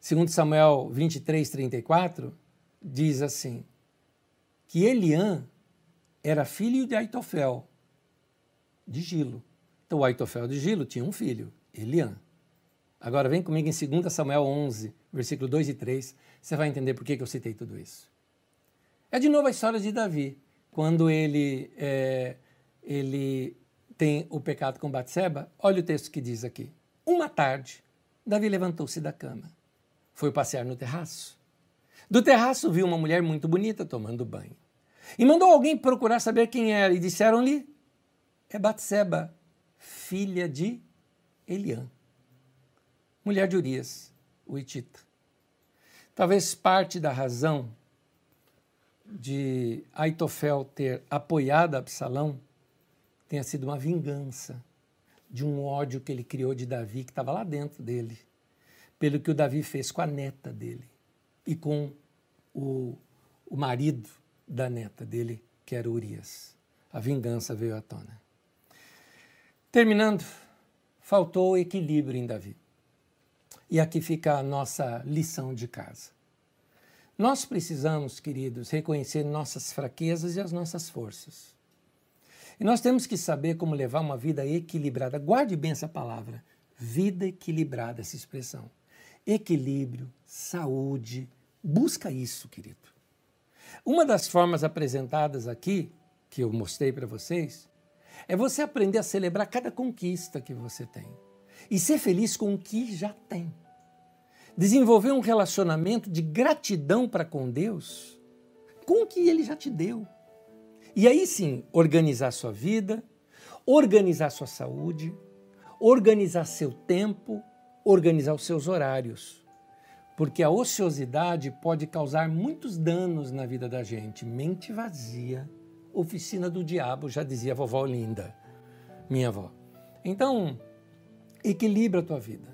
[SPEAKER 1] segundo Samuel 23, 34, diz assim, que Eliã era filho de Aitofel, de Gilo. Então, o Aitofel de Gilo tinha um filho, Eliã. Agora, vem comigo em 2 Samuel 11, versículo 2 e 3, você vai entender por que, eu citei tudo isso. É de novo a história de Davi, quando ele, é, ele tem o pecado com Batseba. Olha o texto que diz aqui. Uma tarde, Davi levantou-se da cama, foi passear no terraço. Do terraço viu uma mulher muito bonita tomando banho. E mandou alguém procurar saber quem era, e disseram-lhe é Batseba, filha de Eliã, mulher de Urias, o Itita. Talvez parte da razão de Aitofel ter apoiado Absalão tenha sido uma vingança de um ódio que ele criou de Davi, que estava lá dentro dele, pelo que o Davi fez com a neta dele e com o, o marido da neta dele, que era Urias. A vingança veio à tona. Terminando, faltou equilíbrio em Davi. E aqui fica a nossa lição de casa. Nós precisamos, queridos, reconhecer nossas fraquezas e as nossas forças. E nós temos que saber como levar uma vida equilibrada. Guarde bem essa palavra. Vida equilibrada, essa expressão. Equilíbrio, saúde. Busca isso, querido. Uma das formas apresentadas aqui, que eu mostrei para vocês, é você aprender a celebrar cada conquista que você tem e ser feliz com o que já tem. Desenvolver um relacionamento de gratidão para com Deus com o que Ele já te deu. E aí sim, organizar sua vida, organizar sua saúde, organizar seu tempo, organizar os seus horários. Porque a ociosidade pode causar muitos danos na vida da gente. Mente vazia, oficina do diabo, já dizia a vovó Linda, minha avó. Então, equilibra a tua vida.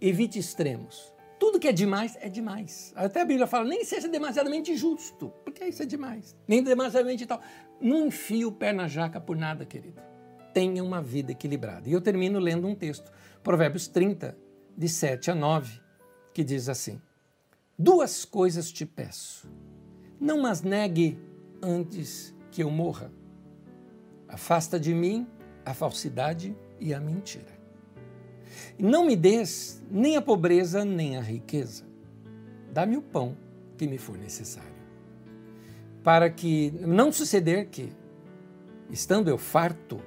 [SPEAKER 1] Evite extremos. Tudo que é demais é demais. Até a Bíblia fala, nem seja demasiadamente justo, porque isso é demais. Nem demasiadamente tal. Não enfie o pé na jaca por nada, querido. Tenha uma vida equilibrada. E eu termino lendo um texto, Provérbios 30, de 7 a 9, que diz assim: Duas coisas te peço. Não as negue antes que eu morra. Afasta de mim a falsidade e a mentira. Não me des nem a pobreza nem a riqueza. Dá-me o pão que me for necessário. Para que não suceder que, estando eu farto,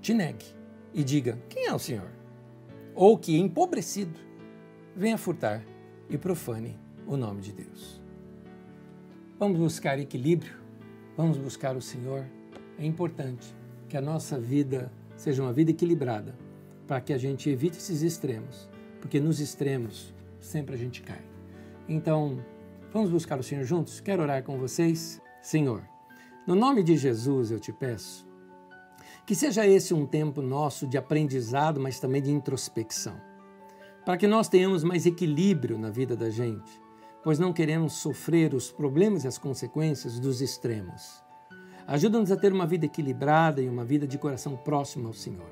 [SPEAKER 1] te negue e diga: Quem é o Senhor? Ou que, empobrecido, venha furtar e profane o nome de Deus. Vamos buscar equilíbrio, vamos buscar o Senhor. É importante que a nossa vida seja uma vida equilibrada para que a gente evite esses extremos, porque nos extremos sempre a gente cai. Então, vamos buscar o Senhor juntos? Quero orar com vocês? Senhor, no nome de Jesus eu te peço que seja esse um tempo nosso de aprendizado, mas também de introspecção, para que nós tenhamos mais equilíbrio na vida da gente, pois não queremos sofrer os problemas e as consequências dos extremos. Ajuda-nos a ter uma vida equilibrada e uma vida de coração próximo ao Senhor.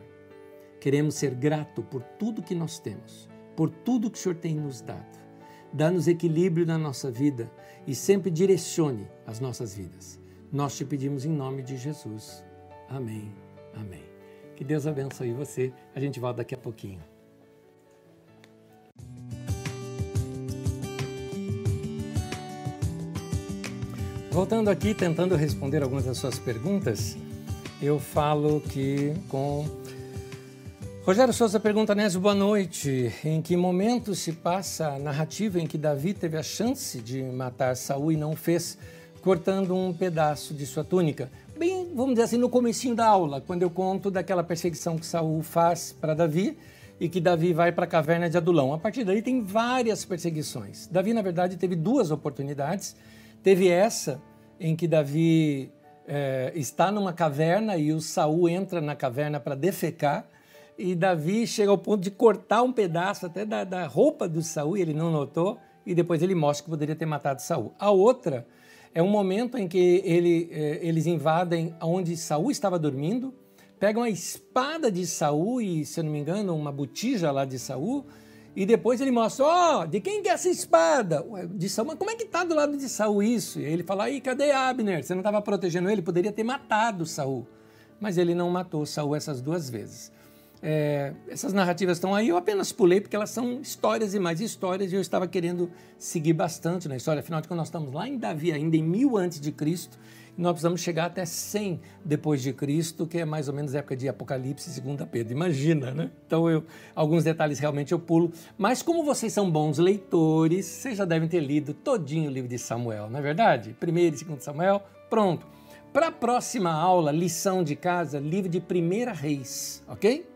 [SPEAKER 1] Queremos ser grato por tudo que nós temos, por tudo que o Senhor tem nos dado. Dá-nos equilíbrio na nossa vida e sempre direcione as nossas vidas. Nós te pedimos em nome de Jesus. Amém. Amém. Que Deus abençoe você. A gente volta daqui a pouquinho. Voltando aqui, tentando responder algumas das suas perguntas, eu falo que com Rogério Souza pergunta, Nésio, boa noite. Em que momento se passa a narrativa em que Davi teve a chance de matar Saul e não fez, cortando um pedaço de sua túnica? Bem, vamos dizer assim, no comecinho da aula, quando eu conto daquela perseguição que Saul faz para Davi e que Davi vai para a caverna de Adulão. A partir daí tem várias perseguições. Davi, na verdade, teve duas oportunidades. Teve essa em que Davi é, está numa caverna e o Saul entra na caverna para defecar e Davi chega ao ponto de cortar um pedaço até da, da roupa do Saul, e ele não notou, e depois ele mostra que poderia ter matado Saul. A outra é um momento em que ele, eh, eles invadem onde Saul estava dormindo, pegam a espada de Saul e, se eu não me engano, uma botija lá de Saul, e depois ele mostra, ó, oh, de quem que é essa espada? Ué, de Saul, mas como é que tá do lado de Saul isso? E ele fala, aí, cadê Abner? Você não estava protegendo ele? Poderia ter matado Saul. Mas ele não matou Saul essas duas vezes. É, essas narrativas estão aí, eu apenas pulei porque elas são histórias e mais histórias e eu estava querendo seguir bastante na história. Afinal de contas, nós estamos lá em Davi, ainda em mil antes de Cristo, nós precisamos chegar até 100 depois de Cristo, que é mais ou menos a época de Apocalipse, segunda Pedro. Imagina, né? Então, eu, alguns detalhes realmente eu pulo. Mas como vocês são bons leitores, vocês já devem ter lido todinho o livro de Samuel, não é verdade? Primeiro e segundo Samuel, pronto. Para a próxima aula, lição de casa, livro de Primeira Reis, ok?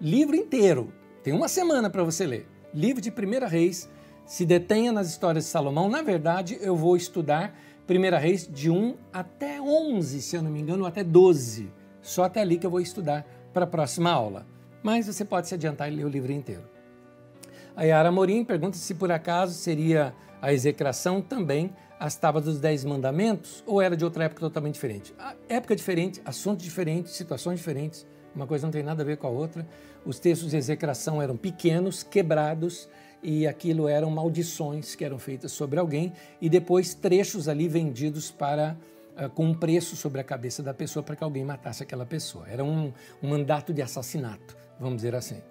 [SPEAKER 1] livro inteiro. Tem uma semana para você ler. Livro de Primeira Reis. Se detenha nas histórias de Salomão. Na verdade, eu vou estudar Primeira Reis de 1 até 11, se eu não me engano, até 12. Só até ali que eu vou estudar para a próxima aula. Mas você pode se adiantar e ler o livro inteiro. A Yara Morim pergunta se por acaso seria a execração também as tábuas dos Dez Mandamentos ou era de outra época totalmente diferente? A época diferente, assuntos diferentes, situações diferentes, uma coisa não tem nada a ver com a outra. Os textos de execração eram pequenos, quebrados, e aquilo eram maldições que eram feitas sobre alguém e depois trechos ali vendidos para uh, com um preço sobre a cabeça da pessoa para que alguém matasse aquela pessoa. Era um, um mandato de assassinato, vamos dizer assim.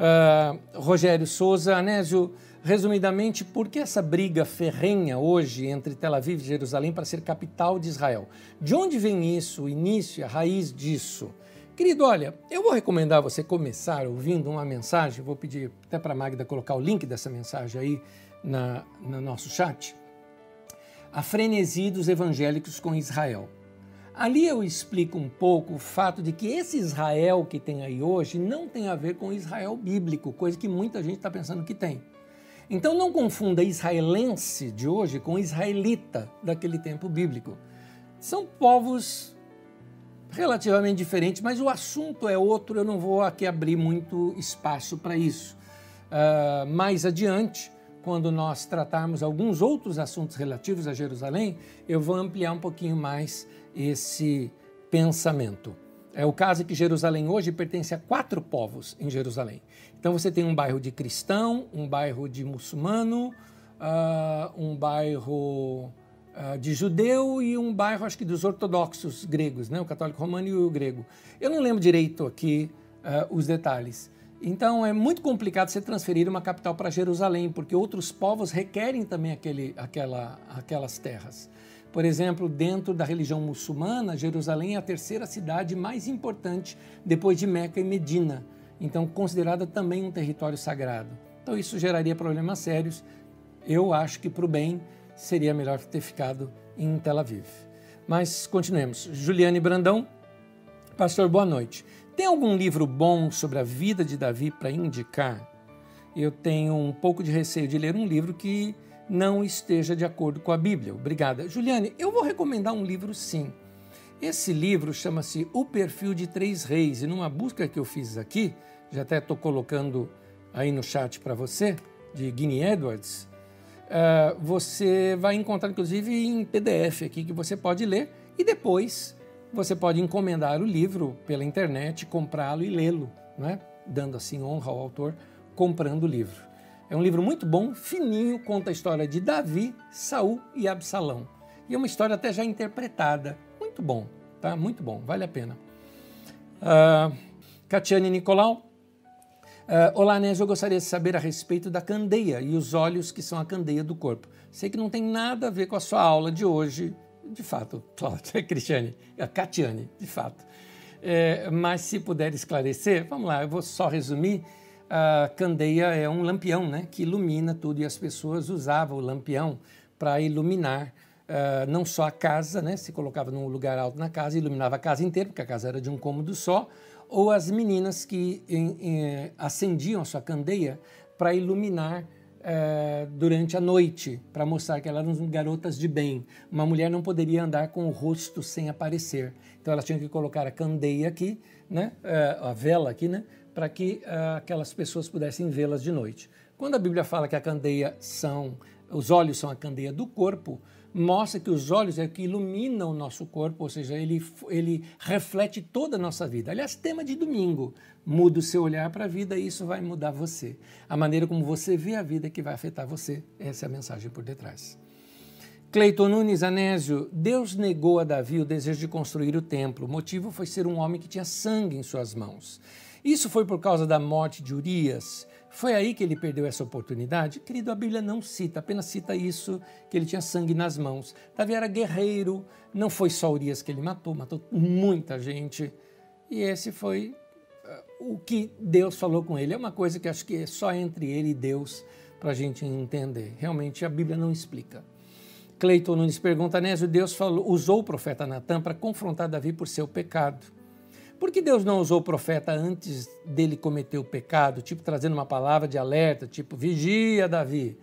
[SPEAKER 1] Uh, Rogério Souza, Anésio, resumidamente, por que essa briga ferrenha hoje entre Tel Aviv e Jerusalém para ser capital de Israel? De onde vem isso, o início, a raiz disso? Querido, olha, eu vou recomendar você começar ouvindo uma mensagem, vou pedir até para a Magda colocar o link dessa mensagem aí na, no nosso chat. A frenesi dos evangélicos com Israel. Ali eu explico um pouco o fato de que esse Israel que tem aí hoje não tem a ver com Israel bíblico, coisa que muita gente está pensando que tem. Então não confunda israelense de hoje com israelita daquele tempo bíblico. São povos relativamente diferente, mas o assunto é outro, eu não vou aqui abrir muito espaço para isso. Uh, mais adiante, quando nós tratarmos alguns outros assuntos relativos a Jerusalém, eu vou ampliar um pouquinho mais esse pensamento. É o caso que Jerusalém hoje pertence a quatro povos em Jerusalém. Então você tem um bairro de cristão, um bairro de muçulmano, uh, um bairro uh, de judeu e um bairro, acho que dos ortodoxos gregos, né? o católico romano e o grego. Eu não lembro direito aqui uh, os detalhes. Então é muito complicado você transferir uma capital para Jerusalém, porque outros povos requerem também aquele, aquela, aquelas terras. Por exemplo, dentro da religião muçulmana, Jerusalém é a terceira cidade mais importante depois de Meca e Medina, então considerada também um território sagrado. Então isso geraria problemas sérios. Eu acho que para o bem seria melhor ter ficado em Tel Aviv. Mas continuemos. Juliane Brandão, pastor, boa noite. Tem algum livro bom sobre a vida de Davi para indicar? Eu tenho um pouco de receio de ler um livro que não esteja de acordo com a Bíblia. Obrigada. Juliane, eu vou recomendar um livro sim. Esse livro chama-se O Perfil de Três Reis, e numa busca que eu fiz aqui, já até estou colocando aí no chat para você, de Guinea Edwards, uh, você vai encontrar inclusive em PDF aqui que você pode ler e depois você pode encomendar o livro pela internet, comprá-lo e lê-lo, né? dando assim honra ao autor comprando o livro. É um livro muito bom, fininho, conta a história de Davi, Saul e Absalão. E é uma história até já interpretada. Muito bom, tá? Muito bom, vale a pena. Uh, Catiane Nicolau, Uh, Olá, Nésio, eu gostaria de saber a respeito da candeia e os olhos que são a candeia do corpo. Sei que não tem nada a ver com a sua aula de hoje, de fato, Cláudia, Cristiane, Catiane, de fato. É, mas se puder esclarecer, vamos lá, eu vou só resumir. A candeia é um lampião né, que ilumina tudo e as pessoas usavam o lampião para iluminar uh, não só a casa, né, se colocava num lugar alto na casa, iluminava a casa inteira, porque a casa era de um cômodo só, ou as meninas que em, em, acendiam a sua candeia para iluminar é, durante a noite, para mostrar que elas eram garotas de bem. Uma mulher não poderia andar com o rosto sem aparecer. Então elas tinham que colocar a candeia aqui, né, é, a vela aqui, né, para que é, aquelas pessoas pudessem vê-las de noite. Quando a Bíblia fala que a candeia são, os olhos são a candeia do corpo, mostra que os olhos é o que ilumina o nosso corpo, ou seja, ele, ele reflete toda a nossa vida. Aliás, tema de domingo, muda o seu olhar para a vida e isso vai mudar você. A maneira como você vê a vida é que vai afetar você. Essa é a mensagem por detrás. Cleiton Nunes Anésio, Deus negou a Davi o desejo de construir o templo. O motivo foi ser um homem que tinha sangue em suas mãos. Isso foi por causa da morte de Urias. Foi aí que ele perdeu essa oportunidade? Querido, a Bíblia não cita, apenas cita isso, que ele tinha sangue nas mãos. Davi era guerreiro, não foi só Urias que ele matou, matou muita gente. E esse foi uh, o que Deus falou com ele. É uma coisa que acho que é só entre ele e Deus para a gente entender. Realmente a Bíblia não explica. Cleiton Nunes pergunta, Nésio, Deus falou, usou o profeta Natan para confrontar Davi por seu pecado. Por que Deus não usou o profeta antes dele cometer o pecado, tipo trazendo uma palavra de alerta, tipo vigia, Davi?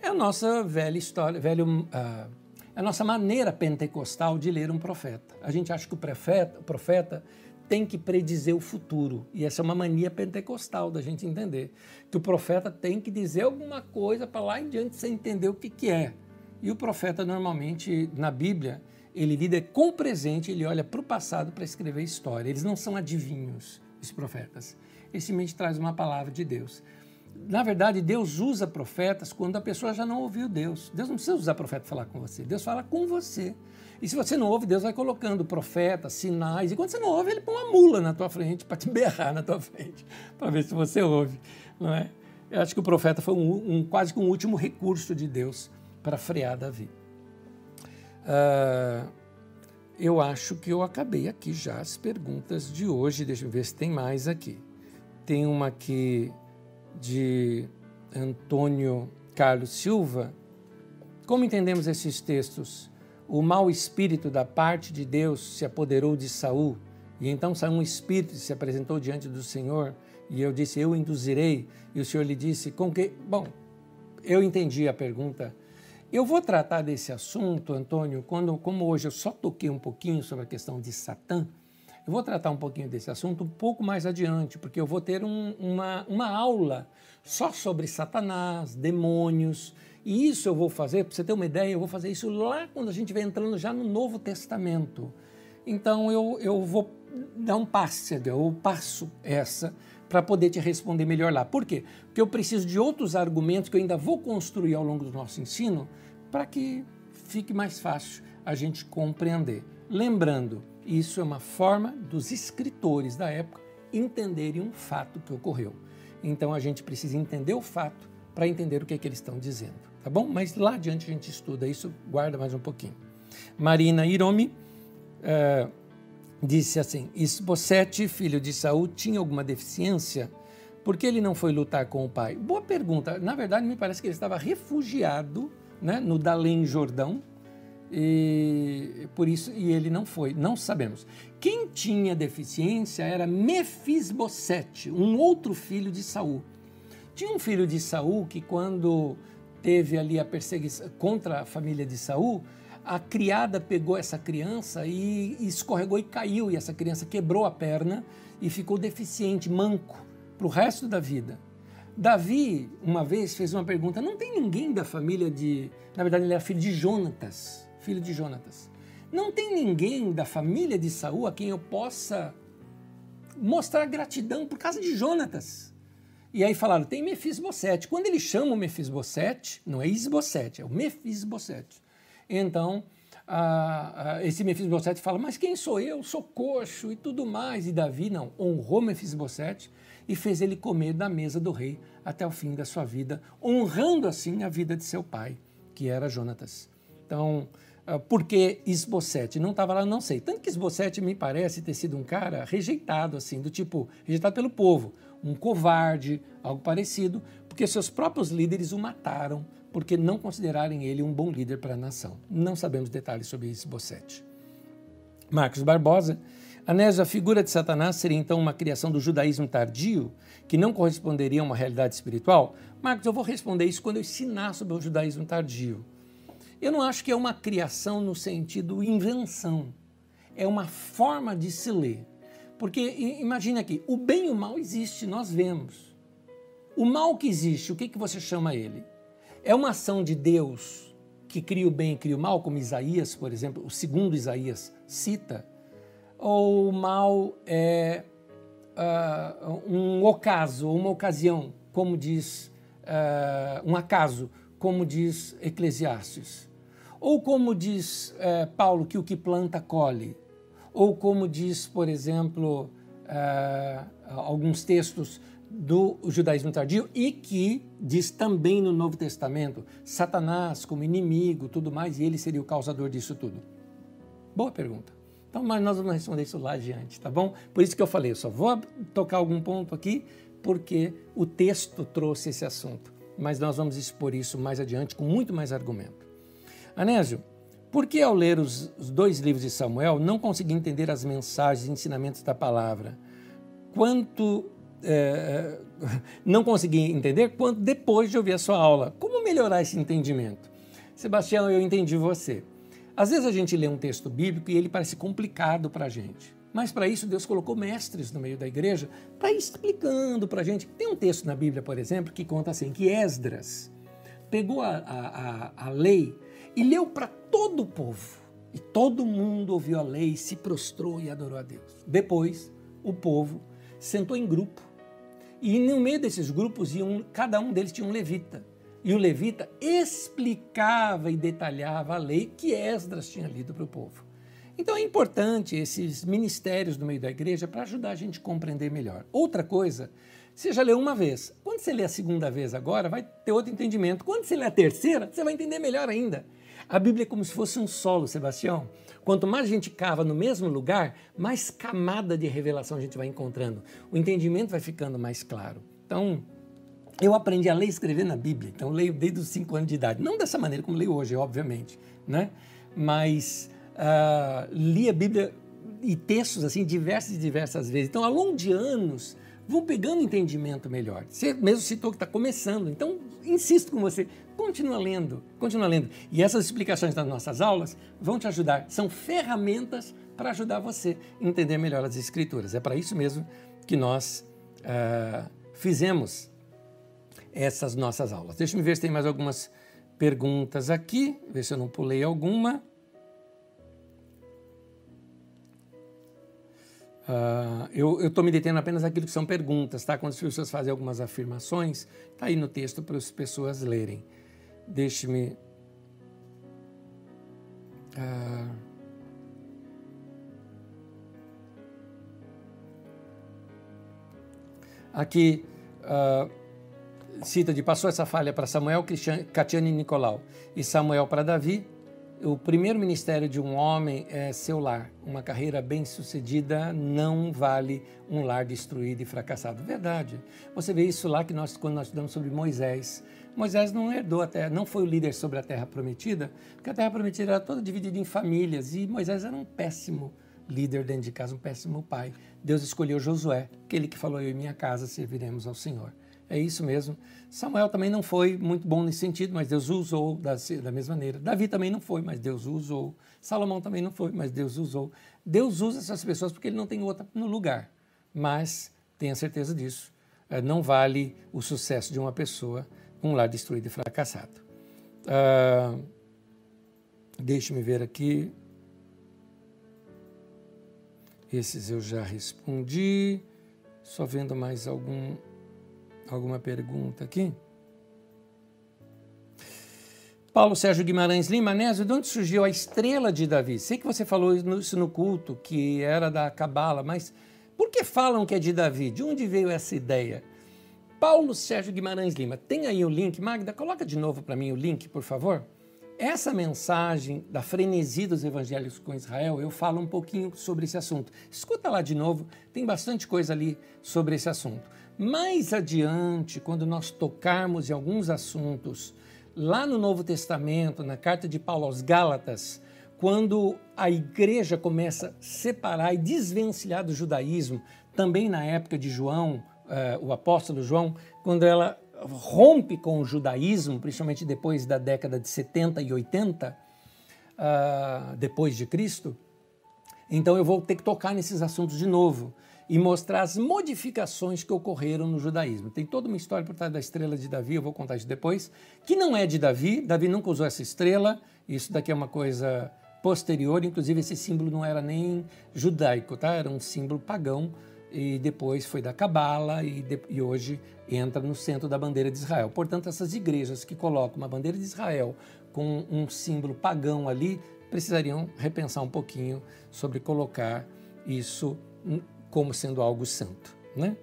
[SPEAKER 1] É a nossa velha história, velho, uh, a nossa maneira pentecostal de ler um profeta. A gente acha que o profeta, o profeta tem que predizer o futuro. E essa é uma mania pentecostal da gente entender. Que o profeta tem que dizer alguma coisa para lá em diante você entender o que, que é. E o profeta, normalmente, na Bíblia, ele lida com o presente, ele olha para o passado para escrever história. Eles não são adivinhos, os profetas. Eles simplesmente trazem uma palavra de Deus. Na verdade, Deus usa profetas quando a pessoa já não ouviu Deus. Deus não precisa usar profeta para falar com você. Deus fala com você. E se você não ouve, Deus vai colocando profetas, sinais. E quando você não ouve, ele põe uma mula na tua frente para te berrar na tua frente, para ver se você ouve. Não é? Eu acho que o profeta foi um, um quase que um último recurso de Deus para frear Davi. Uh, eu acho que eu acabei aqui já as perguntas de hoje. Deixa eu ver se tem mais aqui. Tem uma aqui de Antônio Carlos Silva. Como entendemos esses textos? O mau espírito da parte de Deus se apoderou de Saul, e então saiu um espírito e se apresentou diante do Senhor, e eu disse: Eu induzirei. E o Senhor lhe disse: Com que. Bom, eu entendi a pergunta. Eu vou tratar desse assunto, Antônio, quando, como hoje eu só toquei um pouquinho sobre a questão de Satã, eu vou tratar um pouquinho desse assunto um pouco mais adiante, porque eu vou ter um, uma, uma aula só sobre Satanás, demônios, e isso eu vou fazer, para você ter uma ideia, eu vou fazer isso lá quando a gente vai entrando já no Novo Testamento. Então eu, eu vou dar um passe, eu passo essa para poder te responder melhor lá. Por quê? Porque eu preciso de outros argumentos que eu ainda vou construir ao longo do nosso ensino para que fique mais fácil a gente compreender. Lembrando, isso é uma forma dos escritores da época entenderem um fato que ocorreu. Então a gente precisa entender o fato para entender o que, é que eles estão dizendo, tá bom? Mas lá adiante a gente estuda isso, guarda mais um pouquinho. Marina Iromi uh, disse assim: Isbosete, filho de Saul, tinha alguma deficiência? Por que ele não foi lutar com o pai? Boa pergunta. Na verdade, me parece que ele estava refugiado né, no Dalém Jordão, e por isso e ele não foi, não sabemos. Quem tinha deficiência era Mefisbosete, um outro filho de Saul. Tinha um filho de Saul que quando teve ali a perseguição contra a família de Saul, a criada pegou essa criança e escorregou e caiu e essa criança quebrou a perna e ficou deficiente, manco para o resto da vida. Davi, uma vez, fez uma pergunta: não tem ninguém da família de. Na verdade, ele era filho de Jonatas filho de Jonatas. Não tem ninguém da família de Saul a quem eu possa mostrar gratidão por causa de Jonatas. E aí falaram, tem Mefisbosete. Quando ele chama o Mefisbosete, não é Isbosete, é o Mefisbosete. Então, a, a, esse Mefisbosete fala, mas quem sou eu? Sou coxo e tudo mais. E Davi, não, honrou Mefisbosete e fez ele comer da mesa do rei até o fim da sua vida, honrando assim a vida de seu pai, que era Jonatas. Então, ah, por que Esbocete? Não estava lá, não sei. Tanto que Esbocete me parece ter sido um cara rejeitado, assim, do tipo, rejeitado pelo povo, um covarde, algo parecido, porque seus próprios líderes o mataram porque não considerarem ele um bom líder para a nação. Não sabemos detalhes sobre Esbocete. Marcos Barbosa. Anésio, a figura de Satanás seria então uma criação do judaísmo tardio, que não corresponderia a uma realidade espiritual? Marcos, eu vou responder isso quando eu ensinar sobre o judaísmo tardio. Eu não acho que é uma criação no sentido invenção. É uma forma de se ler. Porque imagine aqui, o bem e o mal existe, nós vemos. O mal que existe, o que, que você chama ele? É uma ação de Deus que cria o bem e cria o mal, como Isaías, por exemplo, o segundo Isaías cita? Ou o mal é uh, um ocaso, uma ocasião, como diz, uh, um acaso, como diz Eclesiastes? Ou como diz é, Paulo, que o que planta colhe. Ou como diz, por exemplo, é, alguns textos do judaísmo tardio e que diz também no Novo Testamento Satanás como inimigo, tudo mais, e ele seria o causador disso tudo. Boa pergunta. Então, mas nós vamos responder isso lá adiante, tá bom? Por isso que eu falei, eu só vou tocar algum ponto aqui, porque o texto trouxe esse assunto. Mas nós vamos expor isso mais adiante com muito mais argumento. Anésio, por que ao ler os, dois livros de Samuel não consegui entender as mensagens e ensinamentos da palavra? Quanto é, não consegui entender quanto depois de ouvir a sua aula. Como melhorar esse entendimento? Sebastião, eu entendi você. Às vezes a gente lê um texto bíblico e ele parece complicado para a gente. Mas para isso Deus colocou mestres no meio da igreja para explicando para a gente. Tem um texto na Bíblia, por exemplo, que conta assim, que Esdras pegou a, a, a lei e leu para todo o povo. E todo mundo ouviu a lei, se prostrou e adorou a Deus. Depois, o povo sentou em grupo. E no meio desses grupos, iam, cada um deles tinha um levita. E o levita explicava e detalhava a lei que Esdras tinha lido para o povo. Então é importante esses ministérios no meio da igreja para ajudar a gente a compreender melhor. Outra coisa, você já leu uma vez. Quando você lê a segunda vez agora, vai ter outro entendimento. Quando você lê a terceira, você vai entender melhor ainda. A Bíblia é como se fosse um solo, Sebastião. Quanto mais a gente cava no mesmo lugar, mais camada de revelação a gente vai encontrando. O entendimento vai ficando mais claro. Então, eu aprendi a ler e escrever na Bíblia. Então, leio desde os 5 anos de idade. Não dessa maneira como leio hoje, obviamente, né? Mas uh, li a Bíblia e textos assim diversas e diversas vezes. Então, ao longo de anos, vão pegando entendimento melhor. Você mesmo citou que está começando, então insisto com você, continua lendo, continua lendo. E essas explicações das nossas aulas vão te ajudar, são ferramentas para ajudar você a entender melhor as escrituras. É para isso mesmo que nós uh, fizemos essas nossas aulas. Deixa eu ver se tem mais algumas perguntas aqui, ver se eu não pulei alguma. Uh, eu estou me detendo apenas naquilo que são perguntas, tá? Quando as pessoas fazem algumas afirmações, está aí no texto para as pessoas lerem. Deixe-me. Uh, aqui uh, cita de passou essa falha para Samuel, Catiane e Nicolau, e Samuel para Davi, o primeiro ministério de um homem é seu lar. Uma carreira bem-sucedida não vale um lar destruído e fracassado. Verdade. Você vê isso lá que nós, quando nós estudamos sobre Moisés. Moisés não herdou a terra, não foi o líder sobre a terra prometida, porque a terra prometida era toda dividida em famílias e Moisés era um péssimo líder dentro de casa, um péssimo pai. Deus escolheu Josué, aquele que falou: Eu e minha casa serviremos ao Senhor. É isso mesmo. Samuel também não foi muito bom nesse sentido, mas Deus usou da, da mesma maneira. Davi também não foi, mas Deus usou. Salomão também não foi, mas Deus usou. Deus usa essas pessoas porque ele não tem outra no lugar. Mas tenha certeza disso. É, não vale o sucesso de uma pessoa um lar destruído e fracassado. Uh, Deixe-me ver aqui. Esses eu já respondi. Só vendo mais algum Alguma pergunta aqui? Paulo Sérgio Guimarães Lima, Nésio, de onde surgiu a estrela de Davi? Sei que você falou isso no culto, que era da Cabala, mas por que falam que é de Davi? De onde veio essa ideia? Paulo Sérgio Guimarães Lima, tem aí o link. Magda, coloca de novo para mim o link, por favor. Essa mensagem da frenesi dos evangelhos com Israel, eu falo um pouquinho sobre esse assunto. Escuta lá de novo, tem bastante coisa ali sobre esse assunto. Mais adiante, quando nós tocarmos em alguns assuntos, lá no Novo Testamento, na carta de Paulo aos Gálatas, quando a igreja começa a separar e desvencilhar do judaísmo, também na época de João, uh, o apóstolo João, quando ela rompe com o judaísmo, principalmente depois da década de 70 e 80, uh, ah, depois de Cristo, então eu vou ter que tocar nesses assuntos de novo e mostrar as modificações que ocorreram no judaísmo. Tem toda uma história por trás da estrela de Davi, eu vou contar isso depois, que não é de Davi, Davi nunca usou essa estrela, isso daqui é uma coisa posterior, inclusive esse símbolo não era nem judaico, tá? era um símbolo pagão, e depois foi da Cabala e, e, hoje entra no centro da bandeira de Israel. Portanto, essas igrejas que colocam uma bandeira de Israel com um símbolo pagão ali precisariam repensar um pouquinho sobre colocar isso como sendo algo santo. Né?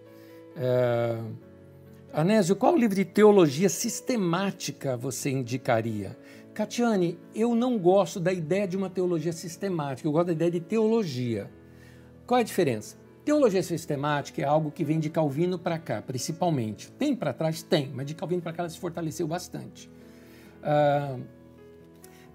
[SPEAKER 1] É... Anésio, qual livro de teologia sistemática você indicaria? Catiane, eu não gosto da ideia de uma teologia sistemática, eu gosto da ideia de teologia. Qual é a diferença? Teologia sistemática é algo que vem de Calvino para cá, principalmente. Tem para trás? Tem, mas de Calvino para cá ela se fortaleceu bastante.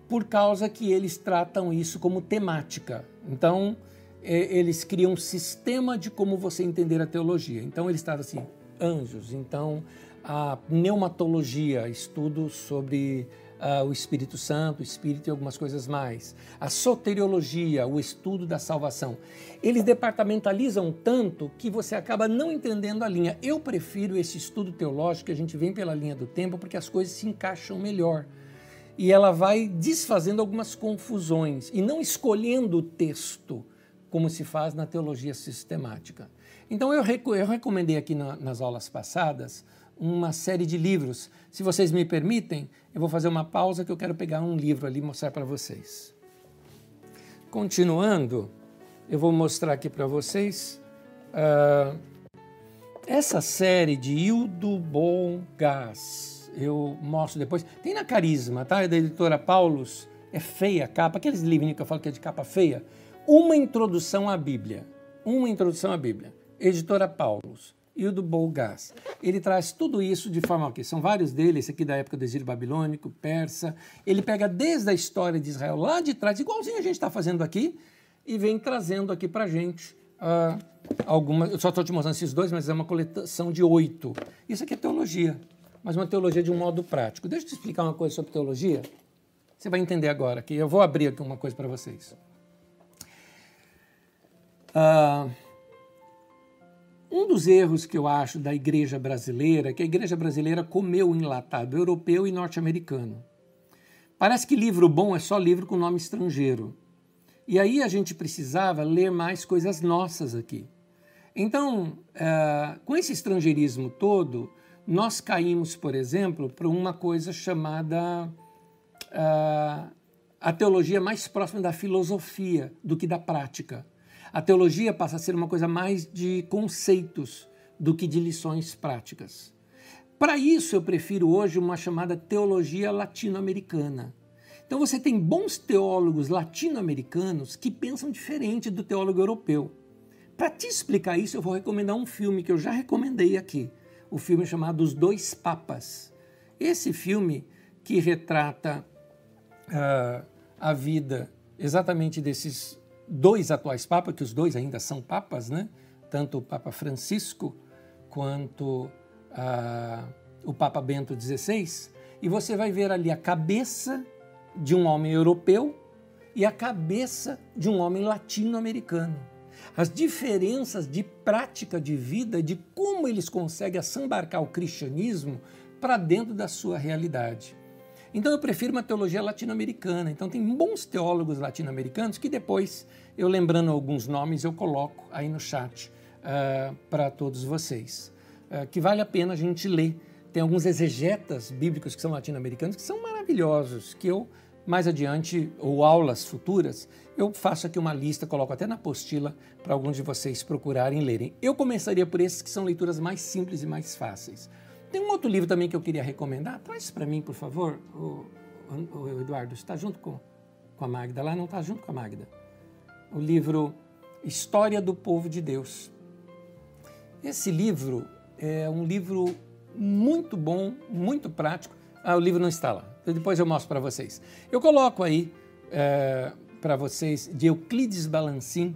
[SPEAKER 1] Por causa que eles tratam isso como temática. Então, eles criam um sistema de como você entender a teologia. Então eles estavam assim, anjos. Então a pneumatologia, estudo sobre uh, o Espírito Santo, o Espírito e algumas coisas mais. A soteriologia, o estudo da salvação. Eles departamentalizam tanto que você acaba não entendendo a linha. Eu prefiro esse estudo teológico que a gente vem pela linha do tempo porque as coisas se encaixam melhor. E ela vai desfazendo algumas confusões e não escolhendo o texto como se faz na teologia sistemática. Então eu, eu recomendei aqui na, nas aulas passadas uma série de livros. Se vocês me permitem, eu vou fazer uma pausa que eu quero pegar um livro ali e mostrar para vocês. Continuando, eu vou mostrar aqui para vocês uh, essa série de Hildo Bom Gás. Eu mostro depois. Tem na Carisma, tá? É da editora Paulus. É feia a capa, aqueles livrinhos que eu falo que é de capa feia. Uma introdução à Bíblia. Uma introdução à Bíblia. Editora Paulus e o do Bolgás. Ele traz tudo isso de forma que são vários deles, esse aqui da época do exílio babilônico, persa. Ele pega desde a história de Israel lá de trás, igualzinho a gente está fazendo aqui, e vem trazendo aqui para gente uh, algumas. Eu só estou te mostrando esses dois, mas é uma coleção de oito. Isso aqui é teologia, mas uma teologia de um modo prático. Deixa eu te explicar uma coisa sobre teologia. Você vai entender agora que eu vou abrir aqui uma coisa para vocês. Uh, um dos erros que eu acho da igreja brasileira é que a igreja brasileira comeu enlatado europeu e norte-americano. Parece que livro bom é só livro com nome estrangeiro. E aí a gente precisava ler mais coisas nossas aqui. Então, uh, com esse estrangeirismo todo, nós caímos, por exemplo, para uma coisa chamada uh, a teologia mais próxima da filosofia do que da prática. A teologia passa a ser uma coisa mais de conceitos do que de lições práticas. Para isso, eu prefiro hoje uma chamada teologia latino-americana. Então, você tem bons teólogos latino-americanos que pensam diferente do teólogo europeu. Para te explicar isso, eu vou recomendar um filme que eu já recomendei aqui, o filme chamado Os Dois Papas. Esse filme que retrata uh, a vida exatamente desses dois atuais papas, que os dois ainda são papas, né? tanto o Papa Francisco quanto ah, o Papa Bento XVI, e você vai ver ali a cabeça de um homem europeu e a cabeça de um homem latino-americano. As diferenças de prática de vida, de como eles conseguem assambarcar o cristianismo para dentro da sua realidade. Então eu prefiro uma teologia latino-americana. Então tem bons teólogos latino-americanos que depois, eu lembrando alguns nomes, eu coloco aí no chat uh, ah, para todos vocês. Uh, que vale a pena a gente ler. Tem alguns exegetas bíblicos que são latino-americanos que são maravilhosos, que eu mais adiante, ou aulas futuras, eu faço aqui uma lista, coloco até na apostila para alguns de vocês procurarem lerem. Eu começaria por esses que são leituras mais simples e mais fáceis. Tem um outro livro também que eu queria recomendar. Traz para mim, por favor, o, o Eduardo. Está junto com, com a Magda lá? Não está junto com a Magda. O livro História do Povo de Deus. Esse livro é um livro muito bom, muito prático. Ah, o livro não está lá. Depois eu mostro para vocês. Eu coloco aí é, para vocês de Euclides Balancin.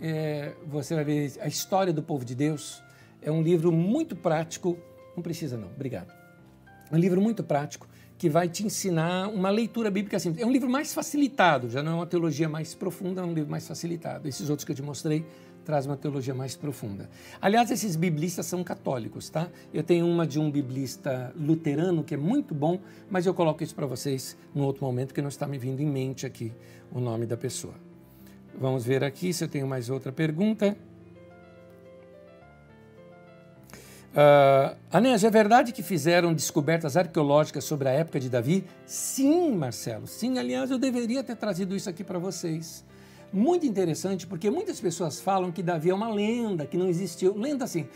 [SPEAKER 1] É, você vai ver a história do povo de Deus. É um livro muito prático não precisa, não. Obrigado. É um livro muito prático que vai te ensinar uma leitura bíblica simples. É um livro mais facilitado, já não é uma teologia mais profunda, é um livro mais facilitado. Esses outros que eu te mostrei trazem uma teologia mais profunda. Aliás, esses biblistas são católicos, tá? Eu tenho uma de um biblista luterano que é muito bom, mas eu coloco isso para vocês num outro momento que não está me vindo em mente aqui o nome da pessoa. Vamos ver aqui se eu tenho mais outra pergunta. Uh, Anés, é verdade que fizeram descobertas arqueológicas sobre a época de Davi? Sim, Marcelo, sim. Aliás, eu deveria ter trazido isso aqui para vocês. Muito interessante, porque muitas pessoas falam que Davi é uma lenda, que não existiu. Lenda assim.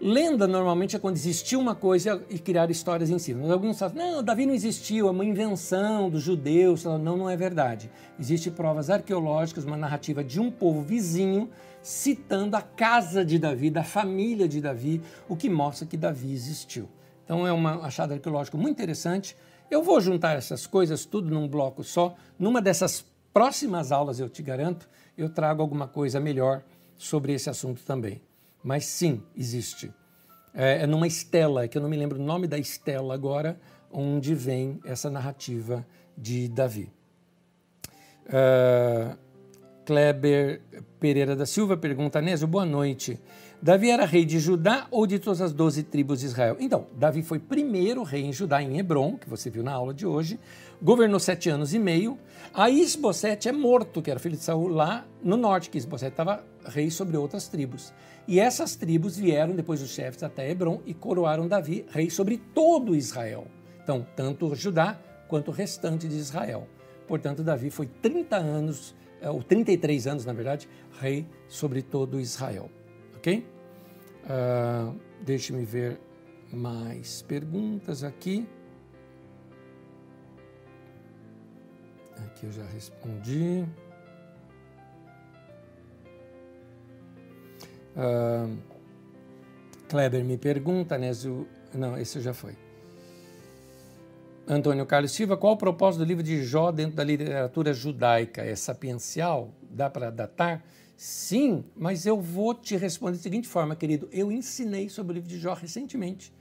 [SPEAKER 1] Lenda normalmente é quando existiu uma coisa e criar histórias em cima. Si. Alguns falam, não, Davi não existiu, é uma invenção dos judeus. Não, não é verdade. Existem provas arqueológicas, uma narrativa de um povo vizinho citando a casa de Davi, da família de Davi, o que mostra que Davi existiu. Então é um achado arqueológico muito interessante. Eu vou juntar essas coisas tudo num bloco só. Numa dessas próximas aulas, eu te garanto, eu trago alguma coisa melhor sobre esse assunto também. Mas sim, existe. É, é numa estela, que eu não me lembro o nome da estela agora, onde vem essa narrativa de Davi. Uh, Kleber Pereira da Silva pergunta, Nésio, boa noite. Davi era rei de Judá ou de todas as doze tribos de Israel? Então, Davi foi primeiro rei em Judá, em Hebron, que você viu na aula de hoje, governou sete anos e meio. Aí Isbosete é morto, que era filho de Saul, lá no norte, que Isbosete estava rei sobre outras tribos. E essas tribos vieram, depois dos chefes, até Hebron e coroaram Davi rei sobre todo Israel. Então, tanto Judá quanto o restante de Israel. Portanto, Davi foi 30 anos, ou 33 anos, na verdade, rei sobre todo Israel. Ok? Uh, Deixe-me ver mais perguntas aqui. Aqui eu já respondi. Uh, Kleber me pergunta, Nésio. Não, esse já foi. Antônio Carlos Silva, qual o propósito do livro de Jó dentro da literatura judaica? É sapiencial? Dá para datar? Sim, mas eu vou te responder da seguinte forma, querido. Eu ensinei sobre o livro de Jó recentemente.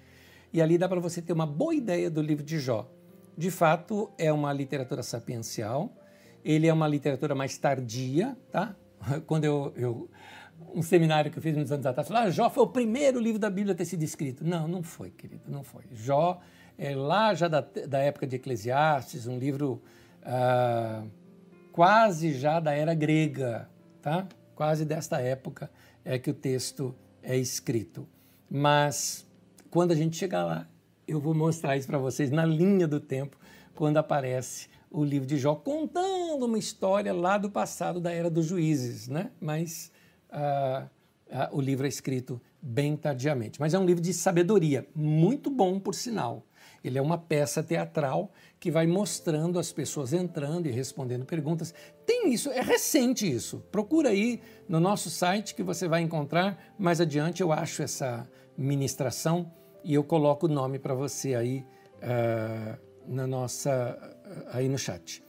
[SPEAKER 1] E ali dá para você ter uma boa ideia do livro de Jó. De fato, é uma literatura sapiencial. Ele é uma literatura mais tardia, tá? Quando eu, eu um seminário que eu fiz muitos anos atrás, falou, ah, Jó foi o primeiro livro da Bíblia a ter sido escrito. Não, não foi, querido, não foi. Jó é lá já da, da época de Eclesiastes, um livro ah, quase já da era grega, tá? quase desta época é que o texto é escrito. Mas quando a gente chegar lá, eu vou mostrar isso para vocês na linha do tempo, quando aparece o livro de Jó contando uma história lá do passado da era dos juízes, né? Mas ah, ah, o livro é escrito bem tardiamente. Mas é um livro de sabedoria, muito bom por sinal. Ele é uma peça teatral que vai mostrando as pessoas entrando e respondendo perguntas. Tem isso, é recente isso. Procura aí no nosso site que você vai encontrar. Mais adiante eu acho essa ministração e eu coloco o nome para você aí uh, na nossa uh, aí no chat.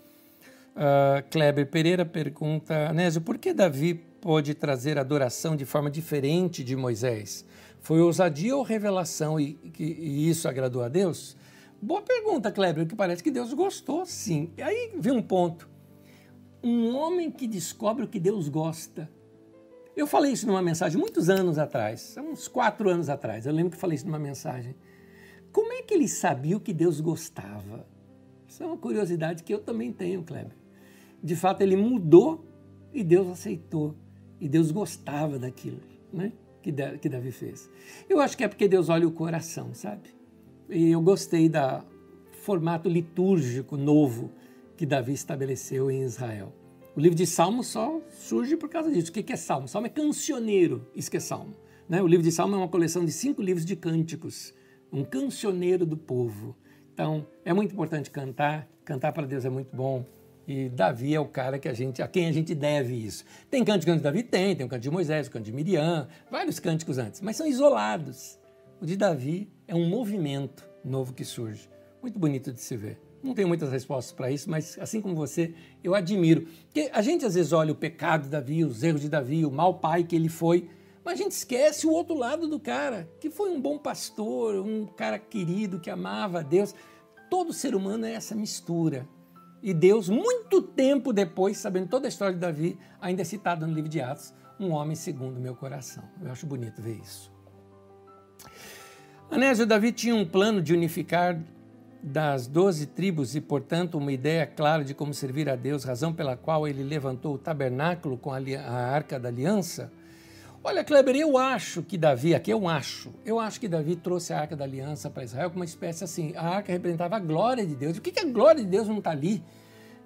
[SPEAKER 1] Uh, Kleber Pereira pergunta, Anésio, por que Davi pôde trazer adoração de forma diferente de Moisés? Foi ousadia ou revelação e, e isso agradou a Deus? Boa pergunta, Kleber, que parece que Deus gostou, sim. E aí vem um ponto. Um homem que descobre o que Deus gosta. Eu falei isso numa mensagem muitos anos atrás, uns quatro anos atrás. Eu lembro que falei isso numa mensagem. Como é que ele sabia o que Deus gostava? Isso é uma curiosidade que eu também tenho, Kleber. De fato, ele mudou e Deus aceitou. E Deus gostava daquilo né? que Davi fez. Eu acho que é porque Deus olha o coração, sabe? E eu gostei do formato litúrgico novo que Davi estabeleceu em Israel. O livro de Salmos só surge por causa disso. O que é Salmo? Salmo é cancioneiro, isso que é Salmo. Né? O livro de Salmo é uma coleção de cinco livros de cânticos, um cancioneiro do povo. Então, é muito importante cantar, cantar para Deus é muito bom. E Davi é o cara que a gente, a quem a gente deve isso. Tem cânticos de Davi? Tem, tem o cântico de Moisés, o cântico de Miriam, vários cânticos antes, mas são isolados. O de Davi é um movimento novo que surge. Muito bonito de se ver. Não tenho muitas respostas para isso, mas assim como você, eu admiro. Porque a gente às vezes olha o pecado de Davi, os erros de Davi, o mau pai que ele foi, mas a gente esquece o outro lado do cara, que foi um bom pastor, um cara querido que amava a Deus. Todo ser humano é essa mistura. E Deus, muito tempo depois, sabendo toda a história de Davi, ainda é citado no livro de Atos, um homem segundo o meu coração. Eu acho bonito ver isso. Anésio Davi tinha um plano de unificar das doze tribos e, portanto, uma ideia clara de como servir a Deus, razão pela qual ele levantou o tabernáculo com a, arca da aliança. Olha, Kleber, eu acho que Davi, aqui eu acho, eu acho que Davi trouxe a arca da aliança para Israel como uma espécie assim. A arca representava a glória de Deus. Por que, que a glória de Deus não está ali?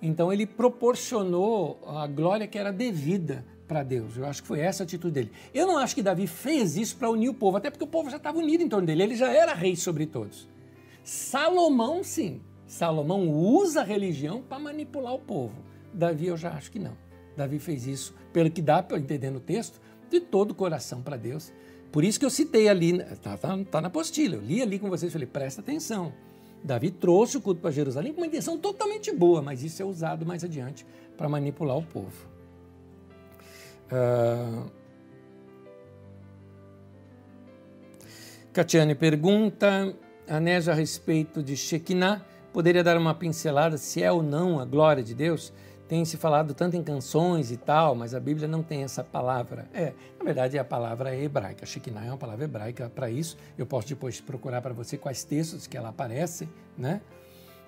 [SPEAKER 1] Então ele proporcionou a glória que era devida para Deus. Eu acho que foi essa a atitude dele. Eu não acho que Davi fez isso para unir o povo, até porque o povo já estava unido em torno dele, ele já era rei sobre todos. Salomão, sim. Salomão usa a religião para manipular o povo. Davi, eu já acho que não. Davi fez isso, pelo que dá para entender no texto, de todo o coração para Deus. Por isso que eu citei ali, está tá, tá na apostila, eu li ali com vocês, falei, presta atenção. Davi trouxe o culto para Jerusalém com uma intenção totalmente boa, mas isso é usado mais adiante para manipular o povo. Uh... Catiane pergunta: Anésio, a respeito de Shekinah, poderia dar uma pincelada se é ou não a glória de Deus? Tem se falado tanto em canções e tal, mas a Bíblia não tem essa palavra. É, na verdade, a palavra é hebraica. Shekinah é uma palavra hebraica para isso. Eu posso depois procurar para você quais textos que ela aparece, né?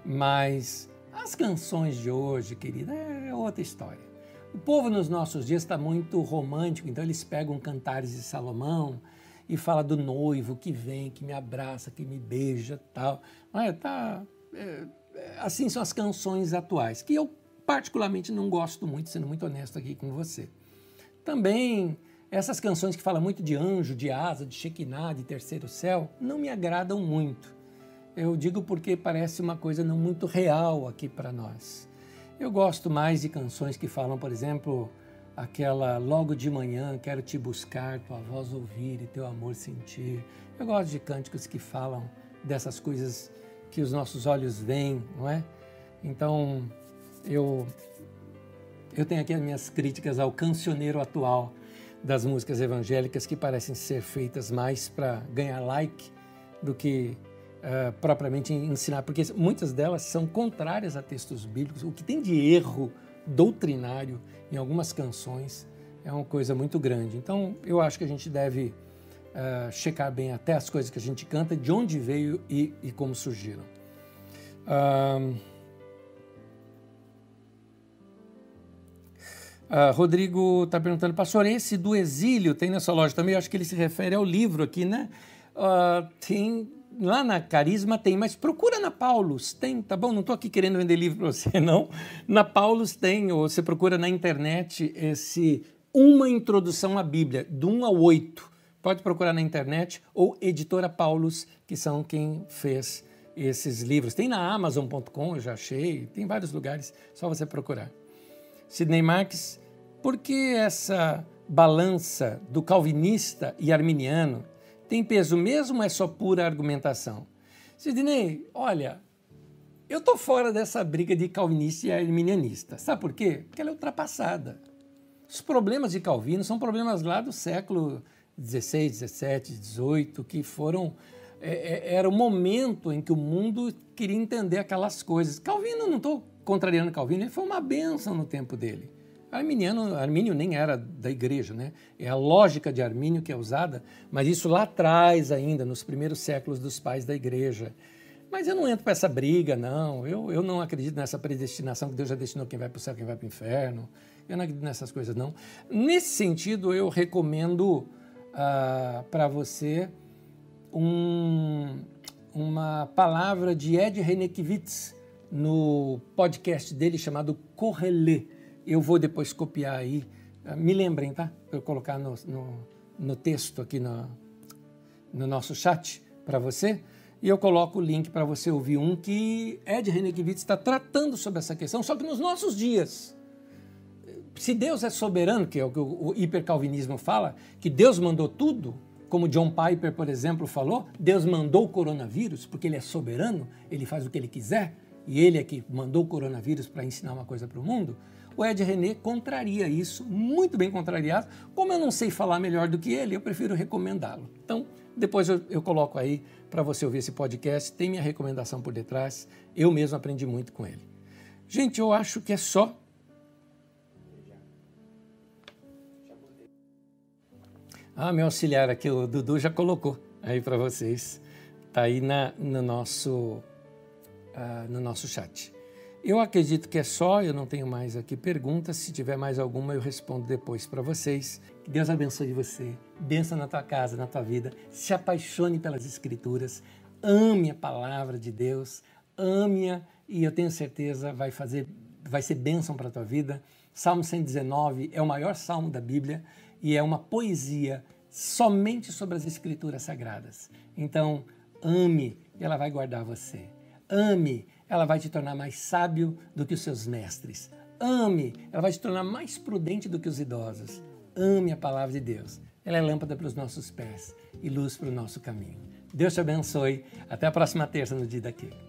[SPEAKER 1] Mas as canções de hoje, querida, é outra história. O povo nos nossos dias está muito romântico, então eles pegam cantares de Salomão e fala do noivo que vem, que me abraça, que me beija, tal. Olha, tá, é, é, assim são as canções atuais, que eu particularmente não gosto muito, sendo muito honesto aqui com você. Também essas canções que falam muito de anjo, de asa, de Shekinah, de terceiro céu, não me agradam muito. Eu digo porque parece uma coisa não muito real aqui para nós. Eu gosto mais de canções que falam, por exemplo, aquela logo de manhã quero te buscar, tua voz ouvir e teu amor sentir. Eu gosto de cânticos que falam dessas coisas que os nossos olhos veem, não é? Então, eu eu tenho aqui as minhas críticas ao cancioneiro atual das músicas evangélicas que parecem ser feitas mais para ganhar like do que uh, propriamente ensinar, porque muitas delas são contrárias a textos bíblicos. O que tem de erro doutrinário em algumas canções é uma coisa muito grande. Então, eu acho que a gente deve uh, checar bem até as coisas que a gente canta, de onde veio e, e como surgiram. Uh, Uh, Rodrigo está perguntando, pastor, esse do exílio tem nessa loja também? Eu acho que ele se refere ao livro aqui, né? Uh, tem lá na Carisma tem, mas procura na Paulus, tem, tá bom? Não estou aqui querendo vender livro para você, não. Na Paulus tem, ou você procura na internet esse Uma Introdução à Bíblia, do 1 ao 8. Pode procurar na internet, ou Editora Paulus, que são quem fez esses livros. Tem na Amazon.com, eu já achei, tem vários lugares, só você procurar. Sidney Marques, por que essa balança do calvinista e arminiano tem peso mesmo ou é só pura argumentação? Sidney, olha, eu tô fora dessa briga de calvinista e arminianista. Sabe por quê? Porque ela é ultrapassada. Os problemas de Calvino são problemas lá do século XVI, XVII, XVIII, que foram é, é, era o momento em que o mundo queria entender aquelas coisas. Calvino, não estou contrariando Calvino, ele foi uma benção no tempo dele. Arminiano, Armínio nem era da igreja, né? É a lógica de Armínio que é usada, mas isso lá atrás ainda, nos primeiros séculos dos pais da igreja. Mas eu não entro para essa briga, não. Eu, eu não acredito nessa predestinação que Deus já destinou quem vai para o céu, quem vai para o inferno. Eu não acredito nessas coisas, não. Nesse sentido, eu recomendo ah, para você um, uma palavra de Ed Renekiewicz, no podcast dele chamado Correlê. Eu vou depois copiar aí. Ah, me lembrem, tá? Para eu colocar no, no, no, texto aqui no, no nosso chat para você. E eu coloco o link para você ouvir um que Ed Renekiewicz está tratando sobre essa questão, só que nos nossos dias. Se Deus é soberano, que é o que o hipercalvinismo fala, que Deus mandou tudo, como John Piper, por exemplo, falou, Deus mandou o coronavírus porque ele é soberano, ele faz o que ele quiser e ele é que mandou o coronavírus para ensinar uma coisa para o mundo, o Ed René contraria isso, muito bem contrariado. Como eu não sei falar melhor do que ele, eu prefiro recomendá-lo. Então, depois eu, eu coloco aí para você ouvir esse podcast, tem minha recomendação por detrás, eu mesmo aprendi muito com ele. Gente, eu acho que é só. Ah, meu auxiliar aqui, o Dudu já colocou aí para vocês. Está aí na, no nosso uh, no nosso chat. Eu acredito que é só, eu não tenho mais aqui perguntas. Se tiver mais alguma, eu respondo depois para vocês. Que Deus abençoe você, bença na tua casa, na tua vida. Se apaixone pelas Escrituras, ame a palavra de Deus, ame-a e eu tenho certeza vai fazer, vai ser bênção para a tua vida. Salmo 119 é o maior salmo da Bíblia e é uma poesia somente sobre as Escrituras sagradas. Então, ame e ela vai guardar você. Ame, ela vai te tornar mais sábio do que os seus mestres. Ame, ela vai te tornar mais prudente do que os idosos. Ame a palavra de Deus. Ela é lâmpada para os nossos pés e luz para o nosso caminho. Deus te abençoe. Até a próxima terça no dia daquele.